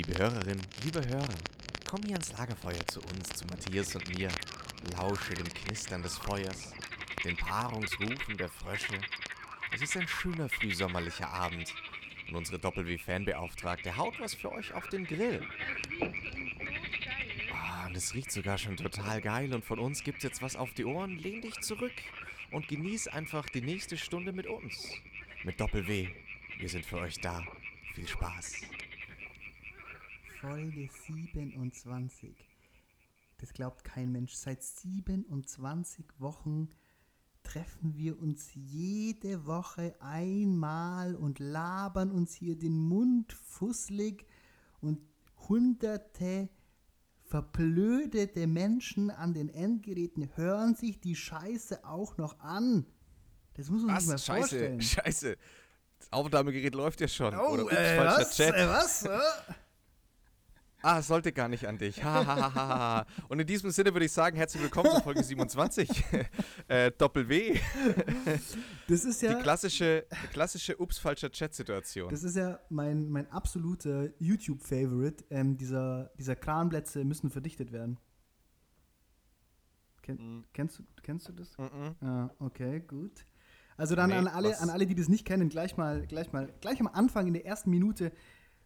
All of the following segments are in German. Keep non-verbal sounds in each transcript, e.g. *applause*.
Liebe Hörerin, liebe Hörer, komm hier ans Lagerfeuer zu uns, zu Matthias und mir. Lausche dem Knistern des Feuers, den Paarungsrufen der Frösche. Es ist ein schöner frühsommerlicher Abend und unsere Doppel-W-Fanbeauftragte haut was für euch auf den Grill. Ah, und es riecht sogar schon total geil und von uns gibt's jetzt was auf die Ohren. Lehn dich zurück und genieß einfach die nächste Stunde mit uns. Mit Doppel-W. Wir sind für euch da. Viel Spaß. Folge 27. Das glaubt kein Mensch. Seit 27 Wochen treffen wir uns jede Woche einmal und labern uns hier den Mund fusselig und hunderte verblödete Menschen an den Endgeräten hören sich die Scheiße auch noch an. Das muss man sich mal Was? Scheiße, vorstellen. scheiße. Das Aufnahmegerät läuft ja schon. Oh, Oder ups, äh, falscher was? Chat. Äh, was? Ah, es sollte gar nicht an dich. Ha, ha, ha. Und in diesem Sinne würde ich sagen, herzlich willkommen zur Folge 27. *laughs* äh, Doppel W. Das ist ja. Die klassische, klassische ups, falscher Chat-Situation. Das ist ja mein, mein absoluter YouTube-Favorite. Ähm, dieser, dieser Kranplätze müssen verdichtet werden. Ken, Mhm. kennst, du, kennst du das? Mhm. Ja, okay, gut. Also dann Nee, an, alle, was? an alle, die das nicht kennen, gleich mal, gleich mal, gleich am Anfang in der ersten Minute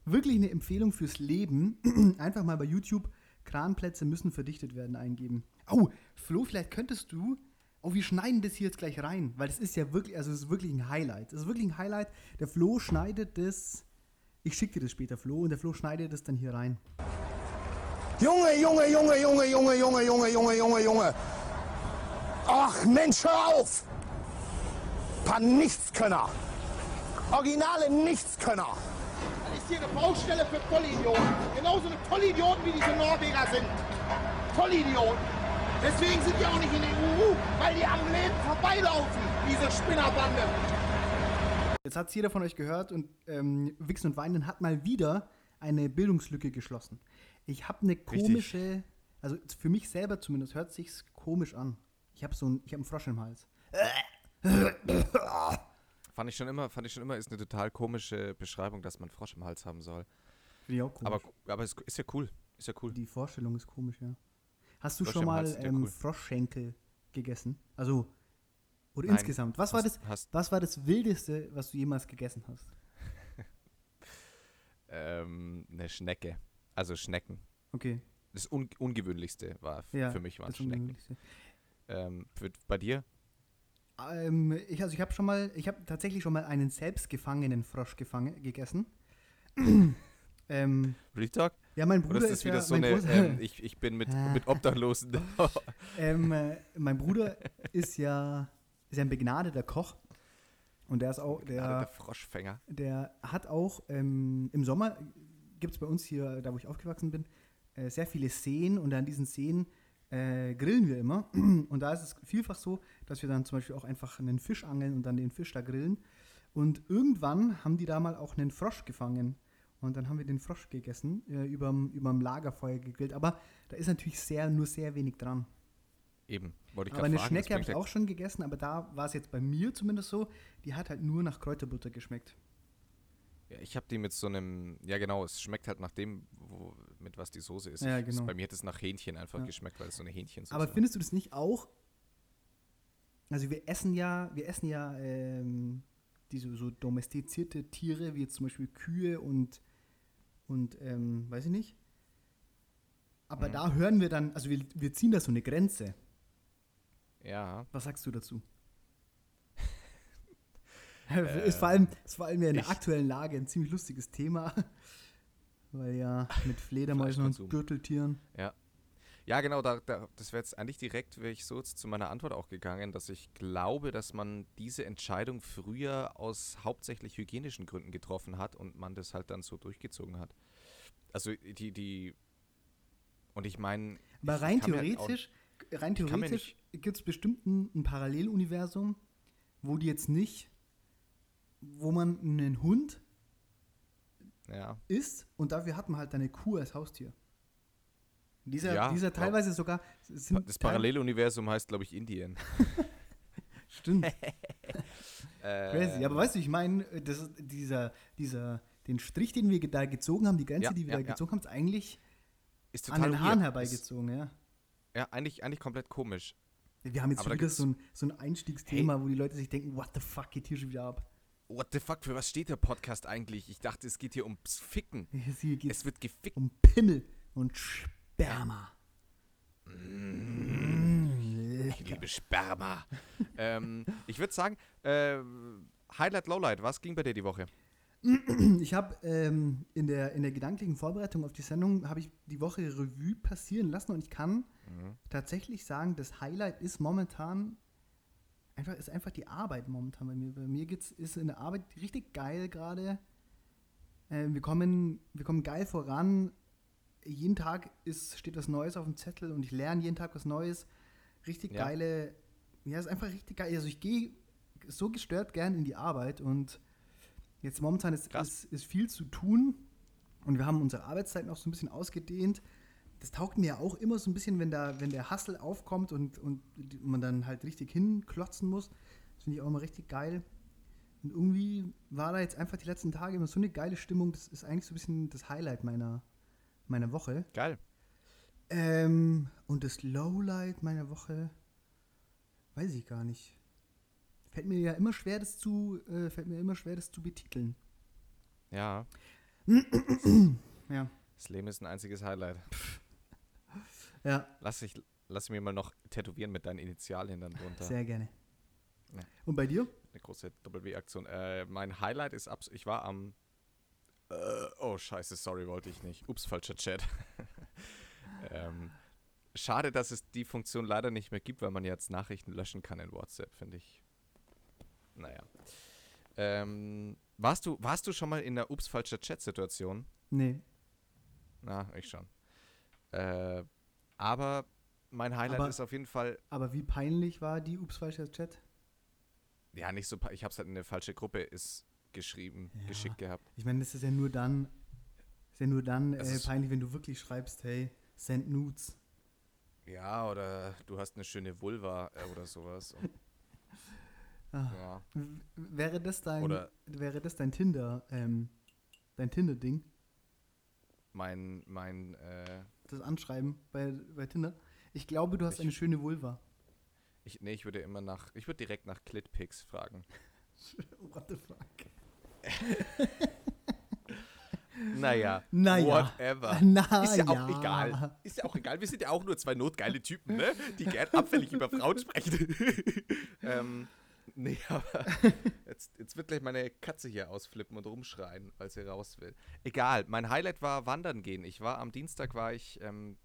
wirklich eine Empfehlung fürs Leben. *clears throat* Einfach mal bei YouTube Kranplätze müssen verdichtet werden eingeben. Oh, Flo, vielleicht könntest du. Oh, wir schneiden das hier jetzt gleich rein, weil das ist ja wirklich, also es ist wirklich ein Highlight. Das ist wirklich ein Highlight. Der Flo schneidet das. Ich schicke dir das später, Flo, und der Flo schneidet das dann hier rein. Junge, Junge, Junge, Junge, Junge, Junge, Junge, Junge, Junge, Junge. Ach Mensch, hör auf! Paar Nichtskönner. Originale Nichtskönner. Das ist hier eine Baustelle für Vollidioten. Genauso eine Vollidioten wie diese Norweger sind. Vollidioten. Deswegen sind die auch nicht in der EU, weil die am Leben vorbeilaufen, diese Spinnerbande. Jetzt hat es jeder von euch gehört und ähm, Wichsen und Weinen hat mal wieder eine Bildungslücke geschlossen. Ich habe eine komische, also für mich selber zumindest hört sich's komisch an. Ich habe so ein, ich habe einen Frosch im Hals. *laughs* Fand ich schon immer, fand ich schon immer, ist eine total komische Beschreibung, dass man Frosch im Hals haben soll. Finde ich auch komisch. Aber, aber es ist ja cool. Ist ja cool. die Vorstellung ist komisch, ja. Hast du Frosch schon mal ja ähm, cool. Froschschenkel gegessen? Also oder Nein. insgesamt. Was war Hast- das? hast- was war das Wildeste, was du jemals gegessen hast? *laughs* Ähm, eine Schnecke. Also Schnecken. Okay. Das Un Ungewöhnlichste war Ja. für mich waren das Schnecken. Ähm, für, bei dir? Ähm, ich, also ich habe schon mal, ich habe tatsächlich schon mal einen selbstgefangenen Frosch gefangen, gegessen. *coughs* ähm, Talk? ja, mein Oder Bruder ist das ist wieder ja, so eine, Groß- ähm, *coughs* ich, ich bin mit, mit Obdachlosen. *coughs* ähm, äh, mein Bruder ist ja, ist ja ein begnadeter Koch und der ist auch, der der, Froschfänger. der hat auch ähm, im Sommer gibt es bei uns hier, da wo ich aufgewachsen bin, äh, sehr viele Seen und an diesen Seen äh, grillen wir immer. *clears throat* Und da ist es vielfach so, dass wir dann zum Beispiel auch einfach einen Fisch angeln und dann den Fisch da grillen. Und irgendwann haben die da mal auch einen Frosch gefangen. Und dann haben wir den Frosch gegessen, äh, überm, überm Lagerfeuer gegrillt. Aber da ist natürlich sehr, nur sehr wenig dran. Eben. Wollte ich aber grad eine fragen, Schnecke habe ich auch schon gegessen, aber da war es jetzt bei mir zumindest so, die hat halt nur nach Kräuterbutter geschmeckt. Ja, ich habe die mit so einem, ja genau, es schmeckt halt nach dem, wo, mit was die Soße ist. Ja, genau. Bei mir hat es nach Hähnchen einfach Ja. geschmeckt, weil es so eine Hähnchensoße Aber findest du das nicht auch? Also wir essen ja, wir essen ja ähm, diese so domestizierte Tiere, wie jetzt zum Beispiel Kühe und, und ähm, weiß ich nicht. Aber Mhm. da hören wir dann, also wir, wir ziehen da so eine Grenze. Ja, Was sagst du dazu? *laughs* ist, vor allem, ist vor allem ja in der aktuellen Lage ein ziemlich lustiges Thema. *laughs* Weil ja mit Fledermäusen und. Gürteltieren. ja. Ja, genau, da, da, das wäre jetzt eigentlich direkt, wäre ich so jetzt zu meiner Antwort auch gegangen, dass ich glaube, dass man diese Entscheidung früher aus hauptsächlich hygienischen Gründen getroffen hat und man das halt dann so durchgezogen hat. Also die, die, und ich meine. Aber rein mir auch- theoretisch, rein theoretisch gibt es bestimmt ein, ein Paralleluniversum, wo die jetzt nicht, wo man einen Hund Ja, isst und dafür hat man halt eine Kuh als Haustier. Dieser, Ja, dieser ja. teilweise sogar sind das Paralleluniversum heißt, glaube ich, Indien. *laughs* Stimmt. *laughs* Äh, Crazy. Aber weißt du, ich meine, dieser, dieser, den Strich, den wir da gezogen haben, die Grenze, Ja, die wir ja, da ja. gezogen haben, ist eigentlich Ist an den Haaren herbeigezogen, ja. Ist, ja, eigentlich, eigentlich komplett komisch. Wir haben jetzt Aber schon wieder so ein, so ein Einstiegsthema, wo die Leute sich denken, what the fuck geht hier schon wieder ab? What the fuck, für was steht der Podcast eigentlich? Ich dachte, es geht hier ums Ficken. Hier Es wird gefickt. um Pimmel und Sperma. Ich liebe Sperma. *laughs* ähm, ich würde sagen, äh, Highlight, Lowlight, was ging bei dir die Woche? Ich habe ähm, in, der, in der gedanklichen Vorbereitung auf die Sendung habe ich die Woche Revue passieren lassen und ich kann tatsächlich sagen, das Highlight ist momentan einfach ist einfach die Arbeit momentan bei mir. Bei mir geht's ist in der Arbeit richtig geil gerade. Ähm, wir kommen wir kommen geil voran. Jeden Tag ist steht was Neues auf dem Zettel und ich lerne jeden Tag was Neues. Richtig Ja. geile ja, ist einfach richtig geil. Also ich gehe so gestört gern in die Arbeit und Jetzt momentan ist, ist, ist viel zu tun und wir haben unsere Arbeitszeiten auch so ein bisschen ausgedehnt. Das taugt mir ja auch immer so ein bisschen, wenn, da, wenn der Hassel aufkommt und, und man dann halt richtig hinklotzen muss. Das finde ich auch immer richtig geil. Und irgendwie war da jetzt einfach die letzten Tage immer so eine geile Stimmung. Das ist eigentlich so ein bisschen das Highlight meiner, meiner Woche. Geil. Ähm, und das Lowlight meiner Woche weiß ich gar nicht. Fällt mir ja immer schwer, das zu, äh, fällt mir immer schwer, das zu betiteln. Ja, *clears throat* Ja. das Leben ist ein einziges Highlight. Ja, Lass, ich, lass mir mal noch tätowieren mit deinen Initialien dann drunter. sehr gerne. Ja. Und bei dir? Eine große W-Aktion. Äh, mein Highlight ist, abs ich war am. Äh, oh, scheiße, sorry, wollte ich nicht. Ups, falscher Chat. *laughs* ähm, schade, dass es die Funktion leider nicht mehr gibt, weil man jetzt Nachrichten löschen kann in WhatsApp, finde ich. Naja. Ähm, warst, du, warst du schon mal in der Ups, falscher Chat-Situation? Nee. Na, ich schon. Äh, aber mein Highlight Aber- ist auf jeden Fall Aber wie peinlich war die Ups falscher Chat? Ja, nicht so. Ich habe es halt in eine falsche Gruppe ist geschrieben, Ja. geschickt gehabt. Ich meine, das ist ja nur dann, ist ja nur dann äh, peinlich, wenn du wirklich schreibst, hey, send nudes. Ja, oder du hast eine schöne Vulva äh, oder sowas. Und, *laughs* Ah. ja. Wäre das dein, Oder- wäre das dein Tinder, ähm, dein Tinder-Ding, Mein, mein, äh, das Anschreiben bei, bei Tinder? Ich glaube, du hast Ich- eine schöne Vulva. ich, nee, ich würde immer nach, ich würde direkt nach Clitpics fragen. *laughs* What the fuck? *laughs* Naja, Naja. whatever. Na ist ja auch ja. egal. Ist ja auch egal. Wir sind ja auch nur zwei notgeile Typen, ne? Die gern abfällig über Frauen sprechen. *laughs* ähm, *laughs* nee, aber *laughs* jetzt, jetzt wird gleich meine Katze hier ausflippen und rumschreien, weil sie raus will. Egal, mein Highlight war wandern gehen. Ich war am Dienstag, war ich, ähm,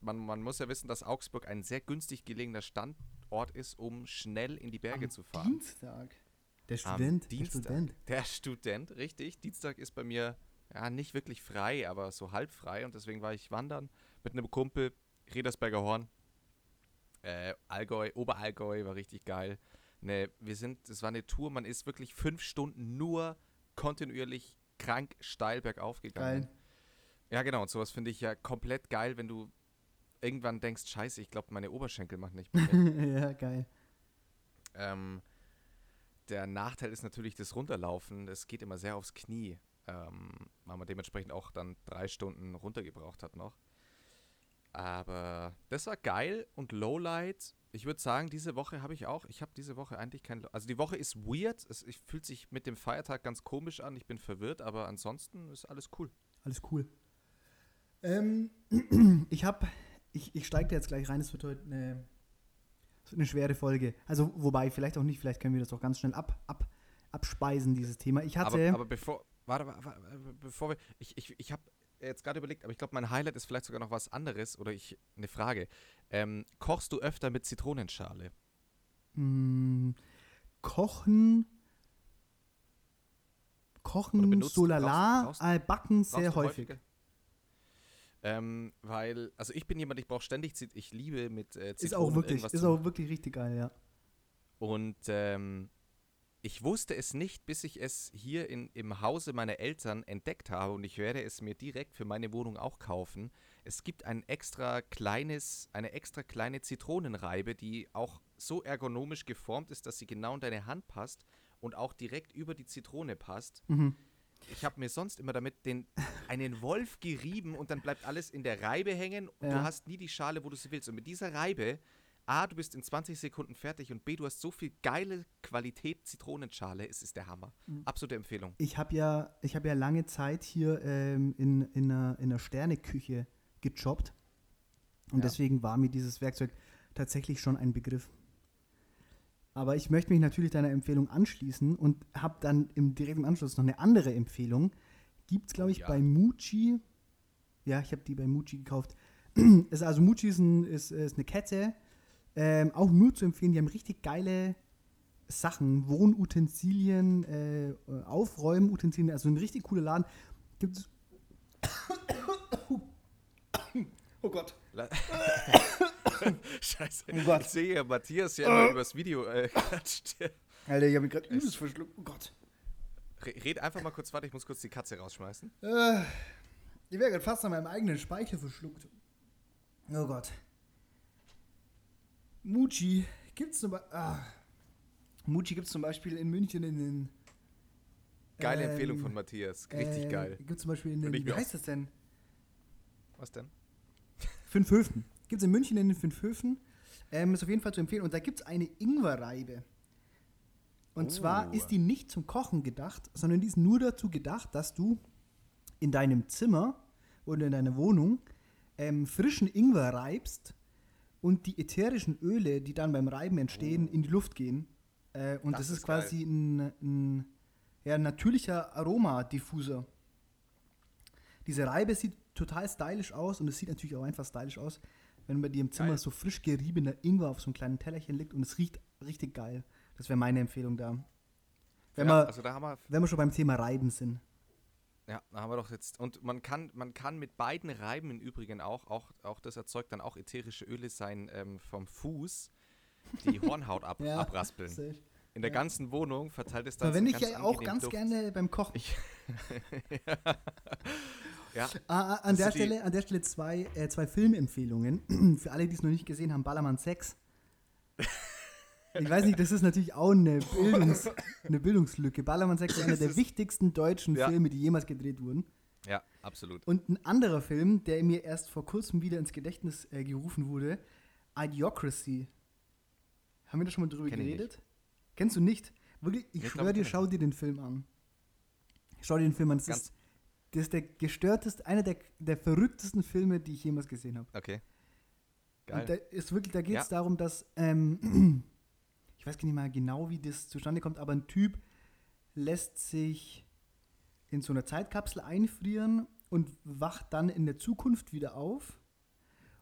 man, man muss ja wissen, dass Augsburg ein sehr günstig gelegener Standort ist, um schnell in die Berge Am zu fahren. Dienstag. Der Am Student, der Dienstag. Student. Der Student, richtig. Dienstag ist bei mir ja nicht wirklich frei, aber so halb frei und deswegen war ich wandern mit einem Kumpel, Redersberger Horn. Äh, Allgäu, Oberallgäu war richtig geil. Ne, wir sind, es war eine Tour, man ist wirklich fünf Stunden nur kontinuierlich krank steil bergauf gegangen. Geil. Ja, genau, und sowas finde ich ja komplett geil, wenn du irgendwann denkst, scheiße, ich glaube, meine Oberschenkel machen nicht mehr *laughs* ja, geil. Ähm, der Nachteil ist natürlich das Runterlaufen. Das geht immer sehr aufs Knie, ähm, weil man dementsprechend auch dann drei Stunden runtergebraucht hat noch. Aber das war geil und Lowlight. Ich würde sagen, diese Woche habe ich auch. Ich habe diese Woche eigentlich kein. Also die Woche ist weird. Es ich, fühlt sich mit dem Feiertag ganz komisch an. Ich bin verwirrt, aber ansonsten ist alles cool. Alles cool. Ähm, *clears throat* ich habe, ich, ich steige da jetzt gleich rein, es wird heute eine, eine schwere Folge. Also, wobei, vielleicht auch nicht, vielleicht können wir das auch ganz schnell ab, ab, abspeisen, dieses Thema. Ich hatte, Aber, aber bevor, warte, warte, warte, bevor wir, ich, ich, ich habe jetzt gerade überlegt, aber ich glaube, mein Highlight ist vielleicht sogar noch was anderes oder ich, eine Frage. Ähm, kochst du öfter mit Zitronenschale? mh, Kochen, Kochen, benutzt- so lala, brauchst- brauchst- äh, Backen sehr häufig. Ähm, weil, also ich bin jemand, ich brauche ständig, ich liebe mit äh, Zitronen Ist auch wirklich, ist auch wirklich richtig geil, ja. Und ähm, ich wusste es nicht, bis ich es hier in, im Hause meiner Eltern entdeckt habe und ich werde es mir direkt für meine Wohnung auch kaufen. Es gibt ein extra kleines, eine extra kleine Zitronenreibe, die auch so ergonomisch geformt ist, dass sie genau in deine Hand passt und auch direkt über die Zitrone passt. Mhm. ich habe mir sonst immer damit den, einen Wolf gerieben und dann bleibt alles in der Reibe hängen und Ja. du hast nie die Schale, wo du sie willst. Und mit dieser Reibe, A, du bist in 20 Sekunden fertig und B, du hast so viel geile Qualität Zitronenschale, es ist der Hammer. Mhm. Absolute Empfehlung. Ich habe ja, ich hab ja lange Zeit hier ähm, in, in, einer, in einer Sterneküche gejobbt. Und Ja. deswegen war mir dieses Werkzeug tatsächlich schon ein Begriff. Aber ich möchte mich natürlich deiner Empfehlung anschließen und habe dann im direkten Anschluss noch eine andere Empfehlung. Gibt es, glaube ich, Ja. bei Muji. Ja, ich habe die bei Muji gekauft. *clears throat* ist also Muji ist, ein, ist, ist eine Kette. Ähm, auch nur zu empfehlen, die haben richtig geile Sachen, Wohnutensilien, äh, Aufräumen-Utensilien, also ein richtig cooler Laden. Gibt es. *coughs* Oh Gott. *coughs* Scheiße. Oh Gott. Ich sehe ja Matthias ja immer übers Video äh, *laughs* klatscht. Alter, ich habe mich gerade übelst verschluckt. Oh Gott. Re- Red einfach mal kurz weiter, ich muss kurz die Katze rausschmeißen. Äh, ich wäre gerade fast an meinem eigenen Speichel verschluckt. Oh Gott. Muji gibt's zum Beispiel. Ah. Gibt's zum Beispiel in München in den. Geile ähm, Empfehlung von Matthias. Richtig äh, geil. Gibt's zum Beispiel in den. Wie heißt das denn? Was denn? Fünf Höfen. Gibt es in München in den Fünf Höfen. Ähm, ist auf jeden Fall zu empfehlen. Und da gibt es eine Ingwerreibe. Und Oh. zwar ist die nicht zum Kochen gedacht, sondern die ist nur dazu gedacht, dass du in deinem Zimmer oder in deiner Wohnung ähm, frischen Ingwer reibst und die ätherischen Öle, die dann beim Reiben entstehen, in die Luft gehen. Äh, und das, Das ist, ist quasi ein, ein ja, natürlicher Aromadiffuser. Diese Reibe sieht total stylisch aus und es sieht natürlich auch einfach stylisch aus, wenn bei dir im Zimmer Geil. so frisch geriebener Ingwer auf so einem kleinen Tellerchen liegt und es riecht richtig geil. Das wäre meine Empfehlung da. Wenn, ja, wir, also da haben wir, wenn wir schon beim Thema Reiben sind. Ja, da haben wir doch jetzt. Und man kann, man kann mit beiden Reiben im Übrigen auch, auch, auch das erzeugt dann auch ätherische Öle sein ähm, vom Fuß, die *laughs* Hornhaut ab, Ja, abraspeln. Safe. In der ja. ganzen Wohnung verteilt es dann Verwende so ich ja auch ganz Duft. gerne beim Kochen. *laughs* Ja, Ah, ah, an, der Stelle, an der Stelle zwei, äh, zwei Filmempfehlungen. *clears throat* Für alle, die es noch nicht gesehen haben, Ballermann 6. *laughs* Ich weiß nicht, das ist natürlich auch eine, Bildungs, eine Bildungslücke. Ballermann 6 ist einer der wichtigsten deutschen Ja. Filme, die jemals gedreht wurden. ja, absolut. Und ein anderer Film, der mir erst vor kurzem wieder ins Gedächtnis äh, gerufen wurde, Idiocracy. Haben wir da schon mal drüber Kenn ich geredet? Kennst du nicht? Wirklich, ich Nee, schwöre dir, ich schau dir den Film an. Schau dir den Film an. Das, Ganz- ist, das ist der gestörteste, einer der, der verrücktesten Filme, die ich jemals gesehen habe. Okay. Und da Geil. ist wirklich, da geht es Ja. darum, dass, ähm, *clears throat* ich weiß gar nicht mal genau, wie das zustande kommt, aber ein Typ lässt sich in so einer Zeitkapsel einfrieren und wacht dann in der Zukunft wieder auf.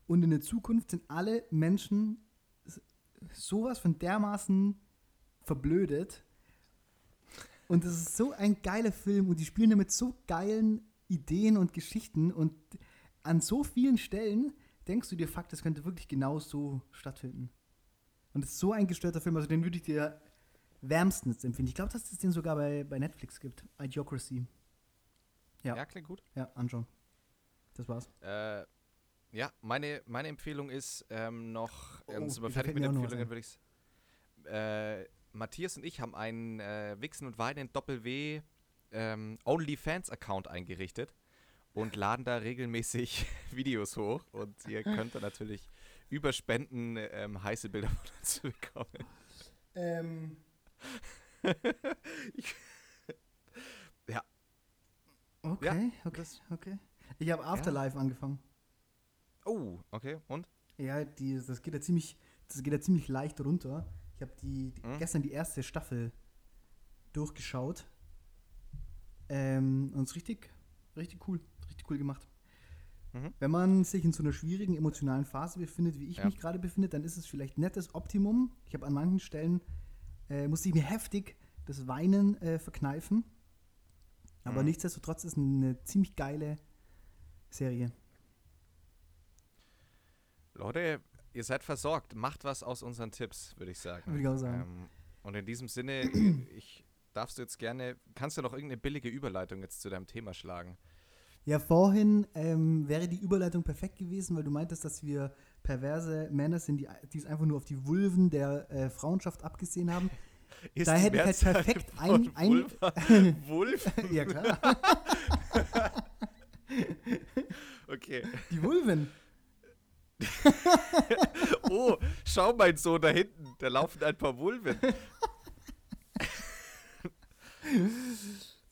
Und in der Zukunft sind alle Menschen sowas von dermaßen verblödet. Und das ist so ein geiler Film und die spielen damit so geilen Ideen und Geschichten und an so vielen Stellen denkst du dir, fuck, das könnte wirklich genau so stattfinden. Und es ist so ein gestörter Film, also den würde ich dir wärmstens empfehlen. Ich glaube, dass es den sogar bei, bei Netflix gibt. Idiocracy. Ja. Ja. klingt gut. Ja, anschauen. Das war's. Äh, ja, meine, meine Empfehlung ist ähm, noch, Oh, ähm, sind wir fertig mit Empfehlungen, würde ich äh, Matthias und ich haben einen äh, Wichsen und Weinen Doppel-W ähm, OnlyFans-Account eingerichtet und laden da regelmäßig *laughs* Videos hoch und ihr könnt da natürlich über Spenden ähm, heiße Bilder von uns bekommen. Ähm, *laughs* Ja, okay, okay, okay. Ich habe Afterlife angefangen. oh, okay, und? Ja, die, das geht ja ziemlich, das geht ja ziemlich leicht runter. Ich habe die, die Mhm. gestern die erste Staffel durchgeschaut. Ähm, und es ist richtig, richtig cool, richtig cool gemacht. Mhm. Wenn man sich in so einer schwierigen emotionalen Phase befindet, wie ich Ja. mich gerade befinde, dann ist es vielleicht nicht das Optimum. Ich habe an manchen Stellen, äh, musste ich mir heftig das Weinen äh, verkneifen. Aber Mhm. nichtsdestotrotz ist eine ziemlich geile Serie. Leute, ihr seid versorgt. Macht was aus unseren Tipps, würde ich sagen. Würde ich auch sagen. Ähm, und in diesem Sinne, *clears throat* ich darfst du jetzt gerne, kannst du noch irgendeine billige Überleitung jetzt zu deinem Thema schlagen? Ja, vorhin ähm, wäre die Überleitung perfekt gewesen, weil du meintest, dass wir perverse Männer sind, die, die es einfach nur auf die Vulven der äh, Frauenschaft abgesehen haben. *laughs* Ist Da hätte ich halt perfekt ein- ein- Wulf? *laughs* ja, klar. *laughs* Okay. Die Vulven. Oh, schau mein Sohn da hinten, da laufen ein paar Vulven.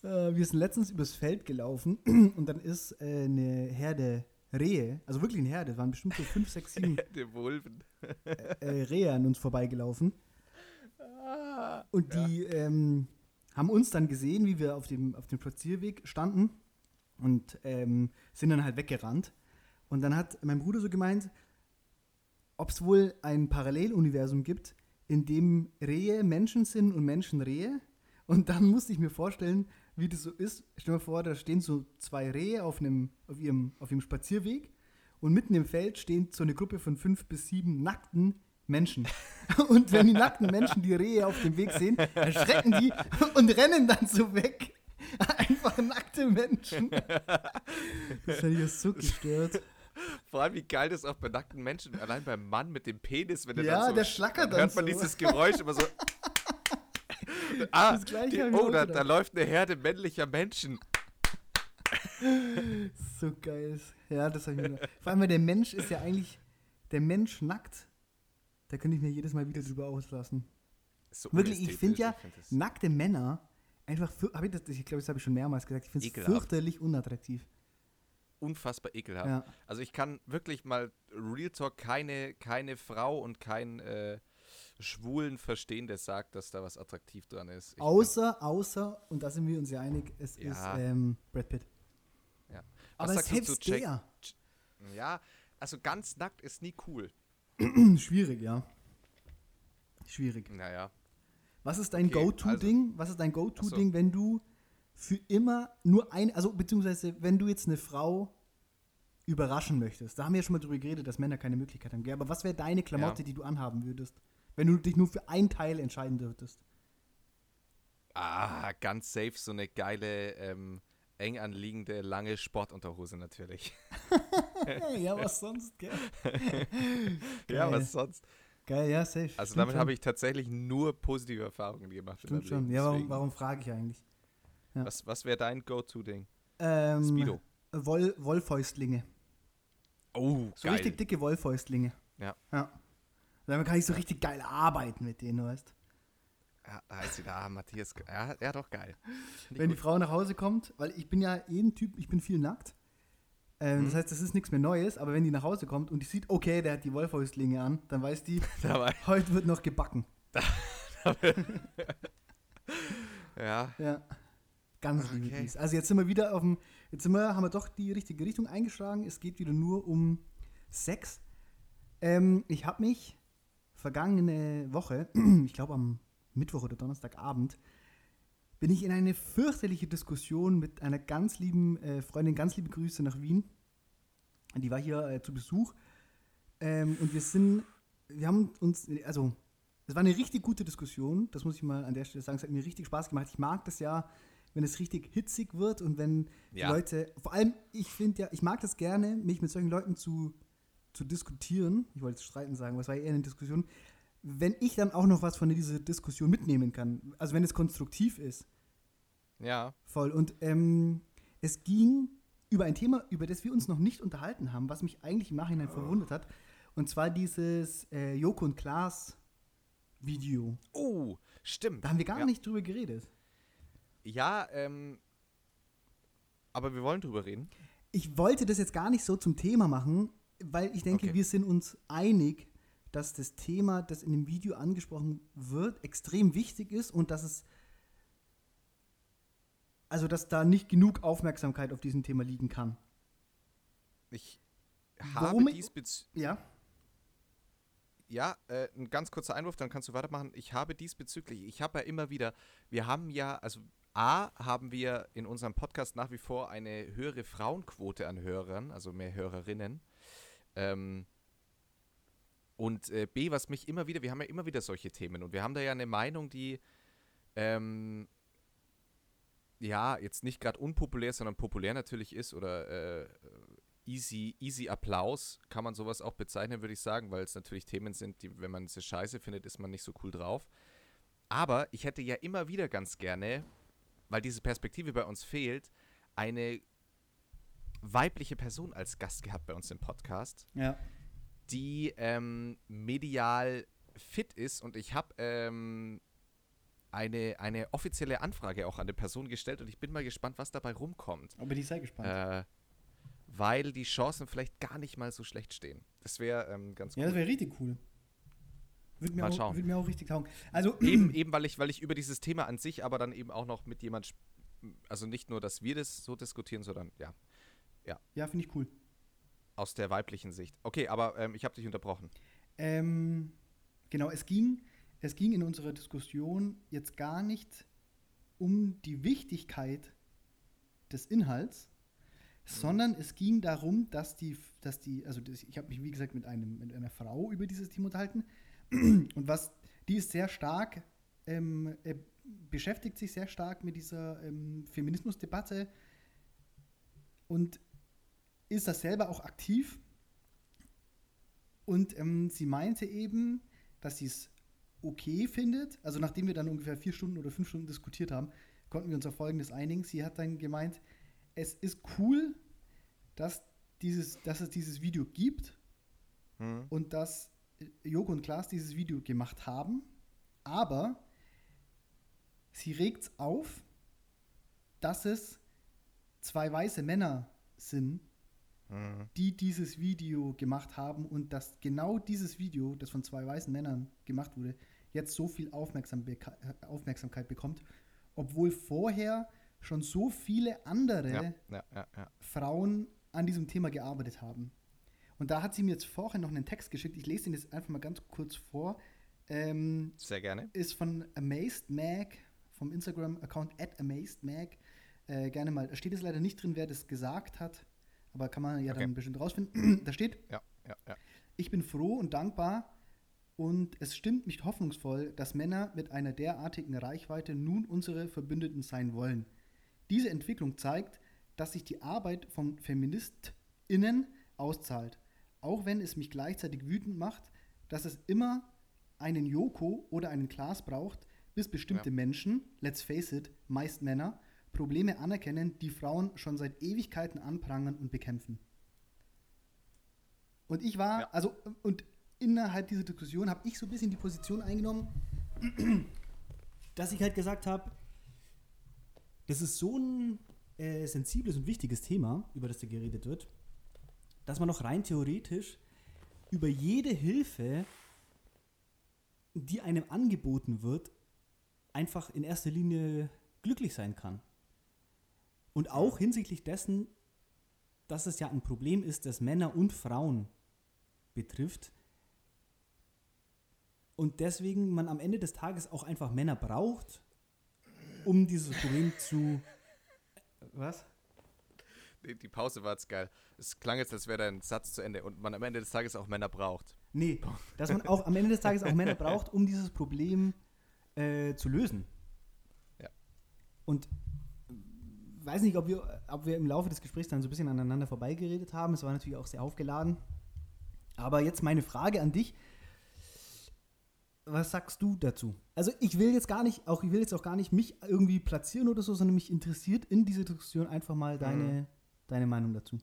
Äh, wir sind letztens übers Feld gelaufen *clears throat* und dann ist äh, eine Herde Rehe, also wirklich eine Herde, waren bestimmt so fünf, sechs, sieben *laughs* Die Vulven. äh, Rehe an uns vorbeigelaufen. Und die ähm, haben uns dann gesehen, wie wir auf dem, auf dem Spazierweg standen und ähm, sind dann halt weggerannt. Und dann hat mein Bruder so gemeint, ob es wohl ein Paralleluniversum gibt, in dem Rehe Menschen sind und Menschen Rehe. Und dann musste ich mir vorstellen, wie das so ist. Stell dir mal vor, da stehen so zwei Rehe auf, einem, auf, ihrem, auf ihrem Spazierweg und mitten im Feld stehen so eine Gruppe von fünf bis sieben nackten Menschen. *laughs* Und wenn die nackten Menschen die Rehe auf dem Weg sehen, erschrecken die und rennen dann so weg. *laughs* Einfach nackte Menschen. Das hätte ich ja so gestört. Vor allem, wie geil das auch bei nackten Menschen, allein beim Mann mit dem Penis, wenn der Ja, dann so, der schlackert dann hört man so. dieses Geräusch immer so. *laughs* ah, die, ich oh, da, da läuft eine Herde männlicher Menschen. So geil. Ja, das habe ich mir. Vor allem, weil der Mensch ist ja eigentlich, der Mensch nackt, da könnte ich mir jedes Mal wieder drüber auslassen. So Wirklich, ich finde ja find das- nackte Männer einfach, hab ich, das, ich glaube, das habe ich schon mehrmals gesagt, ich finde es fürchterlich unattraktiv. unfassbar ekelhaft. Ja. Also ich kann wirklich mal Real Talk keine, keine Frau und keinen äh, Schwulen verstehen, der sagt, dass da was attraktiv dran ist. Ich Außer, außer, und da sind wir uns ja einig, es Ja. ist ähm, Brad Pitt. ja. Aber sagst du selbst zu Jack- der, Ja, also ganz nackt ist nie cool. *clears throat* schwierig, ja. Schwierig. Naja. Was ist dein Okay, Go-To-Ding? Was ist dein Go-To-Ding, wenn du für immer nur ein, also beziehungsweise wenn du jetzt eine Frau überraschen möchtest? Da haben wir ja schon mal drüber geredet, dass Männer keine Möglichkeit haben. Aber was wäre deine Klamotte, Ja. die du anhaben würdest, wenn du dich nur für ein Teil entscheiden dürftest? Ah, ganz safe so eine geile, ähm, eng anliegende, lange Sportunterhose natürlich. *laughs* ja, was sonst, gell? *laughs* ja, Geil. was sonst? Geil, ja, safe. Also damit habe ich tatsächlich nur positive Erfahrungen gemacht. Stimmt schon. Ja, warum, warum frage ich eigentlich? ja. Was, was wäre dein Go-To-Ding? Ähm, Speedo. Woll, Wollfäustlinge. Oh, So richtig dicke Wollfäustlinge. Ja. Ja. Damit kann ich so richtig geil arbeiten mit denen, weißt Ja, da heißt sie da, Matthias. Ja, ja, doch geil. Wenn die gut. Frau nach Hause kommt, weil ich bin ja eh ein Typ, ich bin viel nackt. Ähm, Mhm. Das heißt, das ist nichts mehr Neues, aber wenn die nach Hause kommt und die sieht, okay, der hat die Wollfäustlinge an, dann weiß die, *laughs* Dabei, heute wird noch gebacken. *laughs* *laughs* ja. Ja. Ganz liebe Okay. Grüße. Also jetzt sind wir wieder auf dem, jetzt sind wir, haben wir doch die richtige Richtung eingeschlagen. Es geht wieder nur um Sex. Ähm, ich habe mich vergangene Woche, *clears throat* ich glaube am Mittwoch oder Donnerstagabend, bin ich in eine fürchterliche Diskussion mit einer ganz lieben äh, Freundin, ganz liebe Grüße nach Wien. Die war hier äh, zu Besuch. Ähm, und wir sind, wir haben uns, also, es war eine richtig gute Diskussion, das muss ich mal an der Stelle sagen. Es hat mir richtig Spaß gemacht. Ich mag das ja, wenn es richtig hitzig wird und wenn Ja. Leute, vor allem, ich finde ja, ich mag das gerne, mich mit solchen Leuten zu, zu diskutieren. Ich wollte jetzt streiten sagen, es war eher eine Diskussion. Wenn ich dann auch noch was von dieser Diskussion mitnehmen kann, also wenn es konstruktiv ist, Ja. Voll. Und ähm, es ging über ein Thema, über das wir uns noch nicht unterhalten haben, was mich eigentlich im Nachhinein verwundert hat. Und zwar dieses äh, Joko und Klaas Video. Oh, stimmt. Da haben wir gar ja. nicht drüber geredet. Ja, ähm. Aber wir wollen drüber reden. Ich wollte das jetzt gar nicht so zum Thema machen, weil ich denke, Okay. wir sind uns einig, dass das Thema, das in dem Video angesprochen wird, extrem wichtig ist und dass es also dass da nicht genug Aufmerksamkeit auf diesem Thema liegen kann. Ich habe Warum- diesbezüglich. Ja. Ja, äh, ein ganz kurzer Einwurf, dann kannst du weitermachen. Ich habe diesbezüglich, ich habe ja immer wieder, wir haben ja, also A, haben wir in unserem Podcast nach wie vor eine höhere Frauenquote an Hörern, also mehr Hörerinnen. Ähm, und äh, B, was mich immer wieder, wir haben ja immer wieder solche Themen und wir haben da ja eine Meinung, die ähm, ja jetzt nicht gerade unpopulär, sondern populär natürlich ist oder äh, easy, easy Applaus kann man sowas auch bezeichnen, würde ich sagen, weil es natürlich Themen sind, die, wenn man sie scheiße findet, ist man nicht so cool drauf. Aber ich hätte ja immer wieder ganz gerne, weil diese Perspektive bei uns fehlt, eine weibliche Person als Gast gehabt bei uns im Podcast, Ja. die ähm, medial fit ist. Und ich habe ähm, eine, eine offizielle Anfrage auch an die Person gestellt und ich bin mal gespannt, was dabei rumkommt. Aber ich sei gespannt. Äh, weil die Chancen vielleicht gar nicht mal so schlecht stehen. Das wäre ähm, ganz ja, cool. das wäre richtig cool. Würde mir, Mal auch, schauen. würde mir auch richtig taugen. Also, *clears throat* eben, eben weil ich, weil ich über dieses Thema an sich, aber dann eben auch noch mit jemand, also nicht nur, dass wir das so diskutieren, sondern ja, ja, finde ich cool. aus der weiblichen Sicht. Okay, aber ähm, ich habe dich unterbrochen. Ähm, genau, es ging, es ging in unserer Diskussion jetzt gar nicht um die Wichtigkeit des Inhalts, sondern es ging darum, dass die, dass die, also ich habe mich wie gesagt mit, einem, mit einer Frau über dieses Thema unterhalten *clears throat* und was, die ist sehr stark, ähm, äh, beschäftigt sich sehr stark mit dieser ähm, Feminismusdebatte und ist das selber auch aktiv und ähm, sie meinte eben, dass sie es okay findet. Also nachdem wir dann ungefähr vier Stunden oder fünf Stunden diskutiert haben, konnten wir uns auf Folgendes einigen. Sie hat dann gemeint, es ist cool, dass, dieses, dass es dieses Video gibt Hm? und dass Joko und Klaas dieses Video gemacht haben. Aber sie regt es auf, dass es zwei weiße Männer sind, Hm. die dieses Video gemacht haben und dass genau dieses Video, das von zwei weißen Männern gemacht wurde, jetzt so viel Aufmerksam äh, Aufmerksamkeit bekommt, obwohl vorher schon so viele andere Ja, ja, ja. Frauen an diesem Thema gearbeitet haben. Und da hat sie mir jetzt vorher noch einen Text geschickt. Ich lese ihn jetzt einfach mal ganz kurz vor. Ähm, Sehr gerne. ist von Amazed Mag, vom Instagram-Account at Amazed Mag. Äh, gerne mal. Da steht es leider nicht drin, wer das gesagt hat, aber kann man ja Okay. dann bestimmt rausfinden. *clears throat* da steht, Ja, ja, ja. ich bin froh und dankbar und es stimmt mich hoffnungsvoll, dass Männer mit einer derartigen Reichweite nun unsere Verbündeten sein wollen. Diese Entwicklung zeigt, dass sich die Arbeit von FeministInnen auszahlt, auch wenn es mich gleichzeitig wütend macht, dass es immer einen Joko oder einen Klaas braucht, bis bestimmte Ja. Menschen, let's face it, meist Männer, Probleme anerkennen, die Frauen schon seit Ewigkeiten anprangern und bekämpfen. Und ich war, Ja. also, und innerhalb dieser Diskussion habe ich so ein bisschen die Position eingenommen, *clears throat* dass ich halt gesagt habe, das ist so ein äh, sensibles und wichtiges Thema, über das da geredet wird, dass man noch rein theoretisch über jede Hilfe, die einem angeboten wird, einfach in erster Linie glücklich sein kann. Und auch hinsichtlich dessen, dass es ja ein Problem ist, das Männer und Frauen betrifft. Und deswegen man am Ende des Tages auch einfach Männer braucht, um dieses Problem zu. Was? Die, die Pause war jetzt geil. Es klang jetzt, als wäre dein Satz zu Ende und man am Ende des Tages auch Männer braucht. Nee, dass man auch am Ende des Tages auch Männer braucht, um dieses Problem äh, zu lösen. Ja. Und äh, weiß nicht, ob wir, ob wir im Laufe des Gesprächs dann so ein bisschen aneinander vorbeigeredet haben. Es war natürlich auch sehr aufgeladen. Aber jetzt meine Frage an dich. Was sagst du dazu? Also ich will jetzt gar nicht, auch ich will jetzt auch gar nicht mich irgendwie platzieren oder so, sondern mich interessiert in dieser Diskussion einfach mal deine, deine Meinung dazu.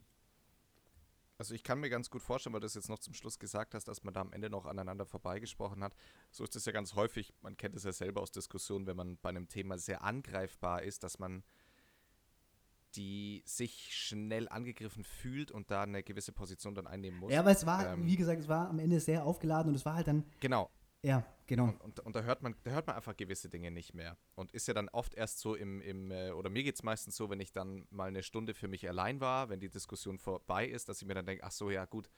Also ich kann mir ganz gut vorstellen, weil du es jetzt noch zum Schluss gesagt hast, dass man da am Ende noch aneinander vorbeigesprochen hat. So ist es ja ganz häufig, man kennt es ja selber aus Diskussionen, wenn man bei einem Thema sehr angreifbar ist, dass man die sich schnell angegriffen fühlt und da eine gewisse Position dann einnehmen muss. Ja, aber es war, Ähm, wie gesagt, es war am Ende sehr aufgeladen und es war halt dann, Genau. ja, genau. Und, und, und da hört man, da hört man einfach gewisse Dinge nicht mehr. Und ist ja dann oft erst so im, im äh, oder mir geht es meistens so, wenn ich dann mal eine Stunde für mich allein war, wenn die Diskussion vorbei ist, dass ich mir dann denke, ach so, ja gut,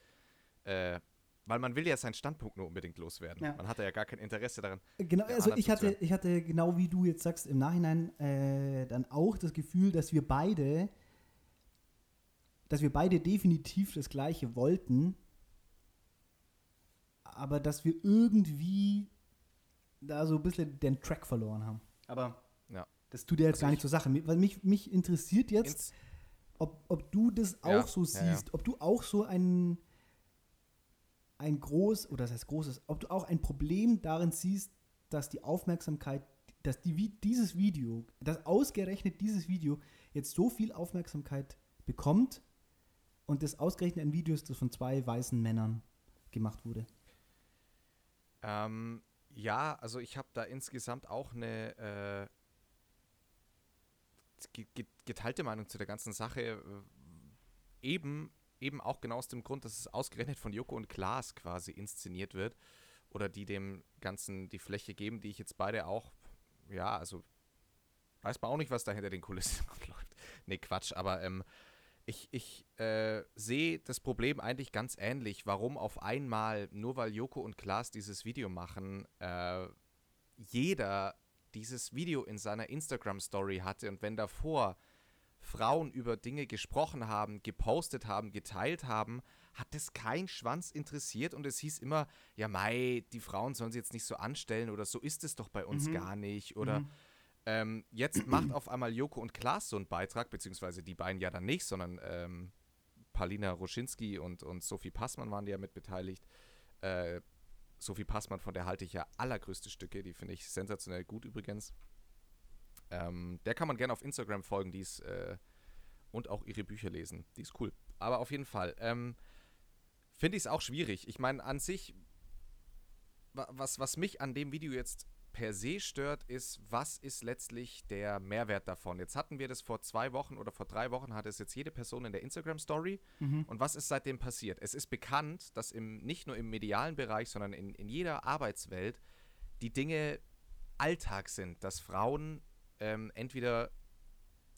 äh, weil man will ja seinen Standpunkt nur unbedingt loswerden. Ja. Man hat ja gar kein Interesse daran. Genau, der also ich hatte, ich hatte genau wie du jetzt sagst, im Nachhinein äh, dann auch das Gefühl, dass wir beide, dass wir beide definitiv das Gleiche wollten, aber dass wir irgendwie da so ein bisschen den Track verloren haben. Aber Ja. das tut ja jetzt Also gar ich- nicht zur Sache. Weil mich, mich interessiert jetzt, ob, ob du das auch Ja, so siehst, ob du auch so ein, ein groß, oder das heißt großes, ob du auch ein Problem darin siehst, dass die Aufmerksamkeit, dass die, dieses Video, dass ausgerechnet dieses Video jetzt so viel Aufmerksamkeit bekommt und das ausgerechnet ein Video ist, das von zwei weißen Männern gemacht wurde? Ähm, ja, also ich habe da insgesamt auch eine äh, geteilte Meinung zu der ganzen Sache. Äh, eben, eben auch genau aus dem Grund, dass es ausgerechnet von Joko und Klaas quasi inszeniert wird oder die dem Ganzen die Fläche geben, die ich jetzt beide auch, ja, also weiß man auch nicht, was da hinter den Kulissen *laughs* läuft. Nee, Quatsch, aber ähm, ich, ich äh, sehe das Problem eigentlich ganz ähnlich. Warum auf einmal, nur weil Joko und Klaas dieses Video machen, äh, jeder dieses Video in seiner Instagram-Story hatte und wenn davor Frauen über Dinge gesprochen haben, gepostet haben, geteilt haben, hat das kein Schwanz interessiert und es hieß immer, ja Mai, die Frauen sollen sie jetzt nicht so anstellen oder so ist es doch bei uns mhm. gar nicht oder mhm. ähm, jetzt macht auf einmal Joko und Klaas so einen Beitrag, beziehungsweise die beiden ja dann nicht, sondern ähm, Palina Roschinski und, und Sophie Passmann waren ja mit beteiligt. Äh, Sophie Passmann, von der halte ich ja allergrößte Stücke, die finde ich sensationell gut übrigens. Ähm, der kann man gerne auf Instagram folgen, die ist äh, und auch ihre Bücher lesen. Die ist cool. Aber auf jeden Fall ähm, finde ich es auch schwierig. Ich meine, an sich, was, was mich an dem Video jetzt per se stört, ist, was ist letztlich der Mehrwert davon? Jetzt hatten wir das vor zwei Wochen oder vor drei Wochen, hatte es jetzt jede Person in der Instagram-Story. Mhm. Und was ist seitdem passiert? Es ist bekannt, dass im, nicht nur im medialen Bereich, sondern in, in jeder Arbeitswelt die Dinge Alltag sind, dass Frauen ähm, entweder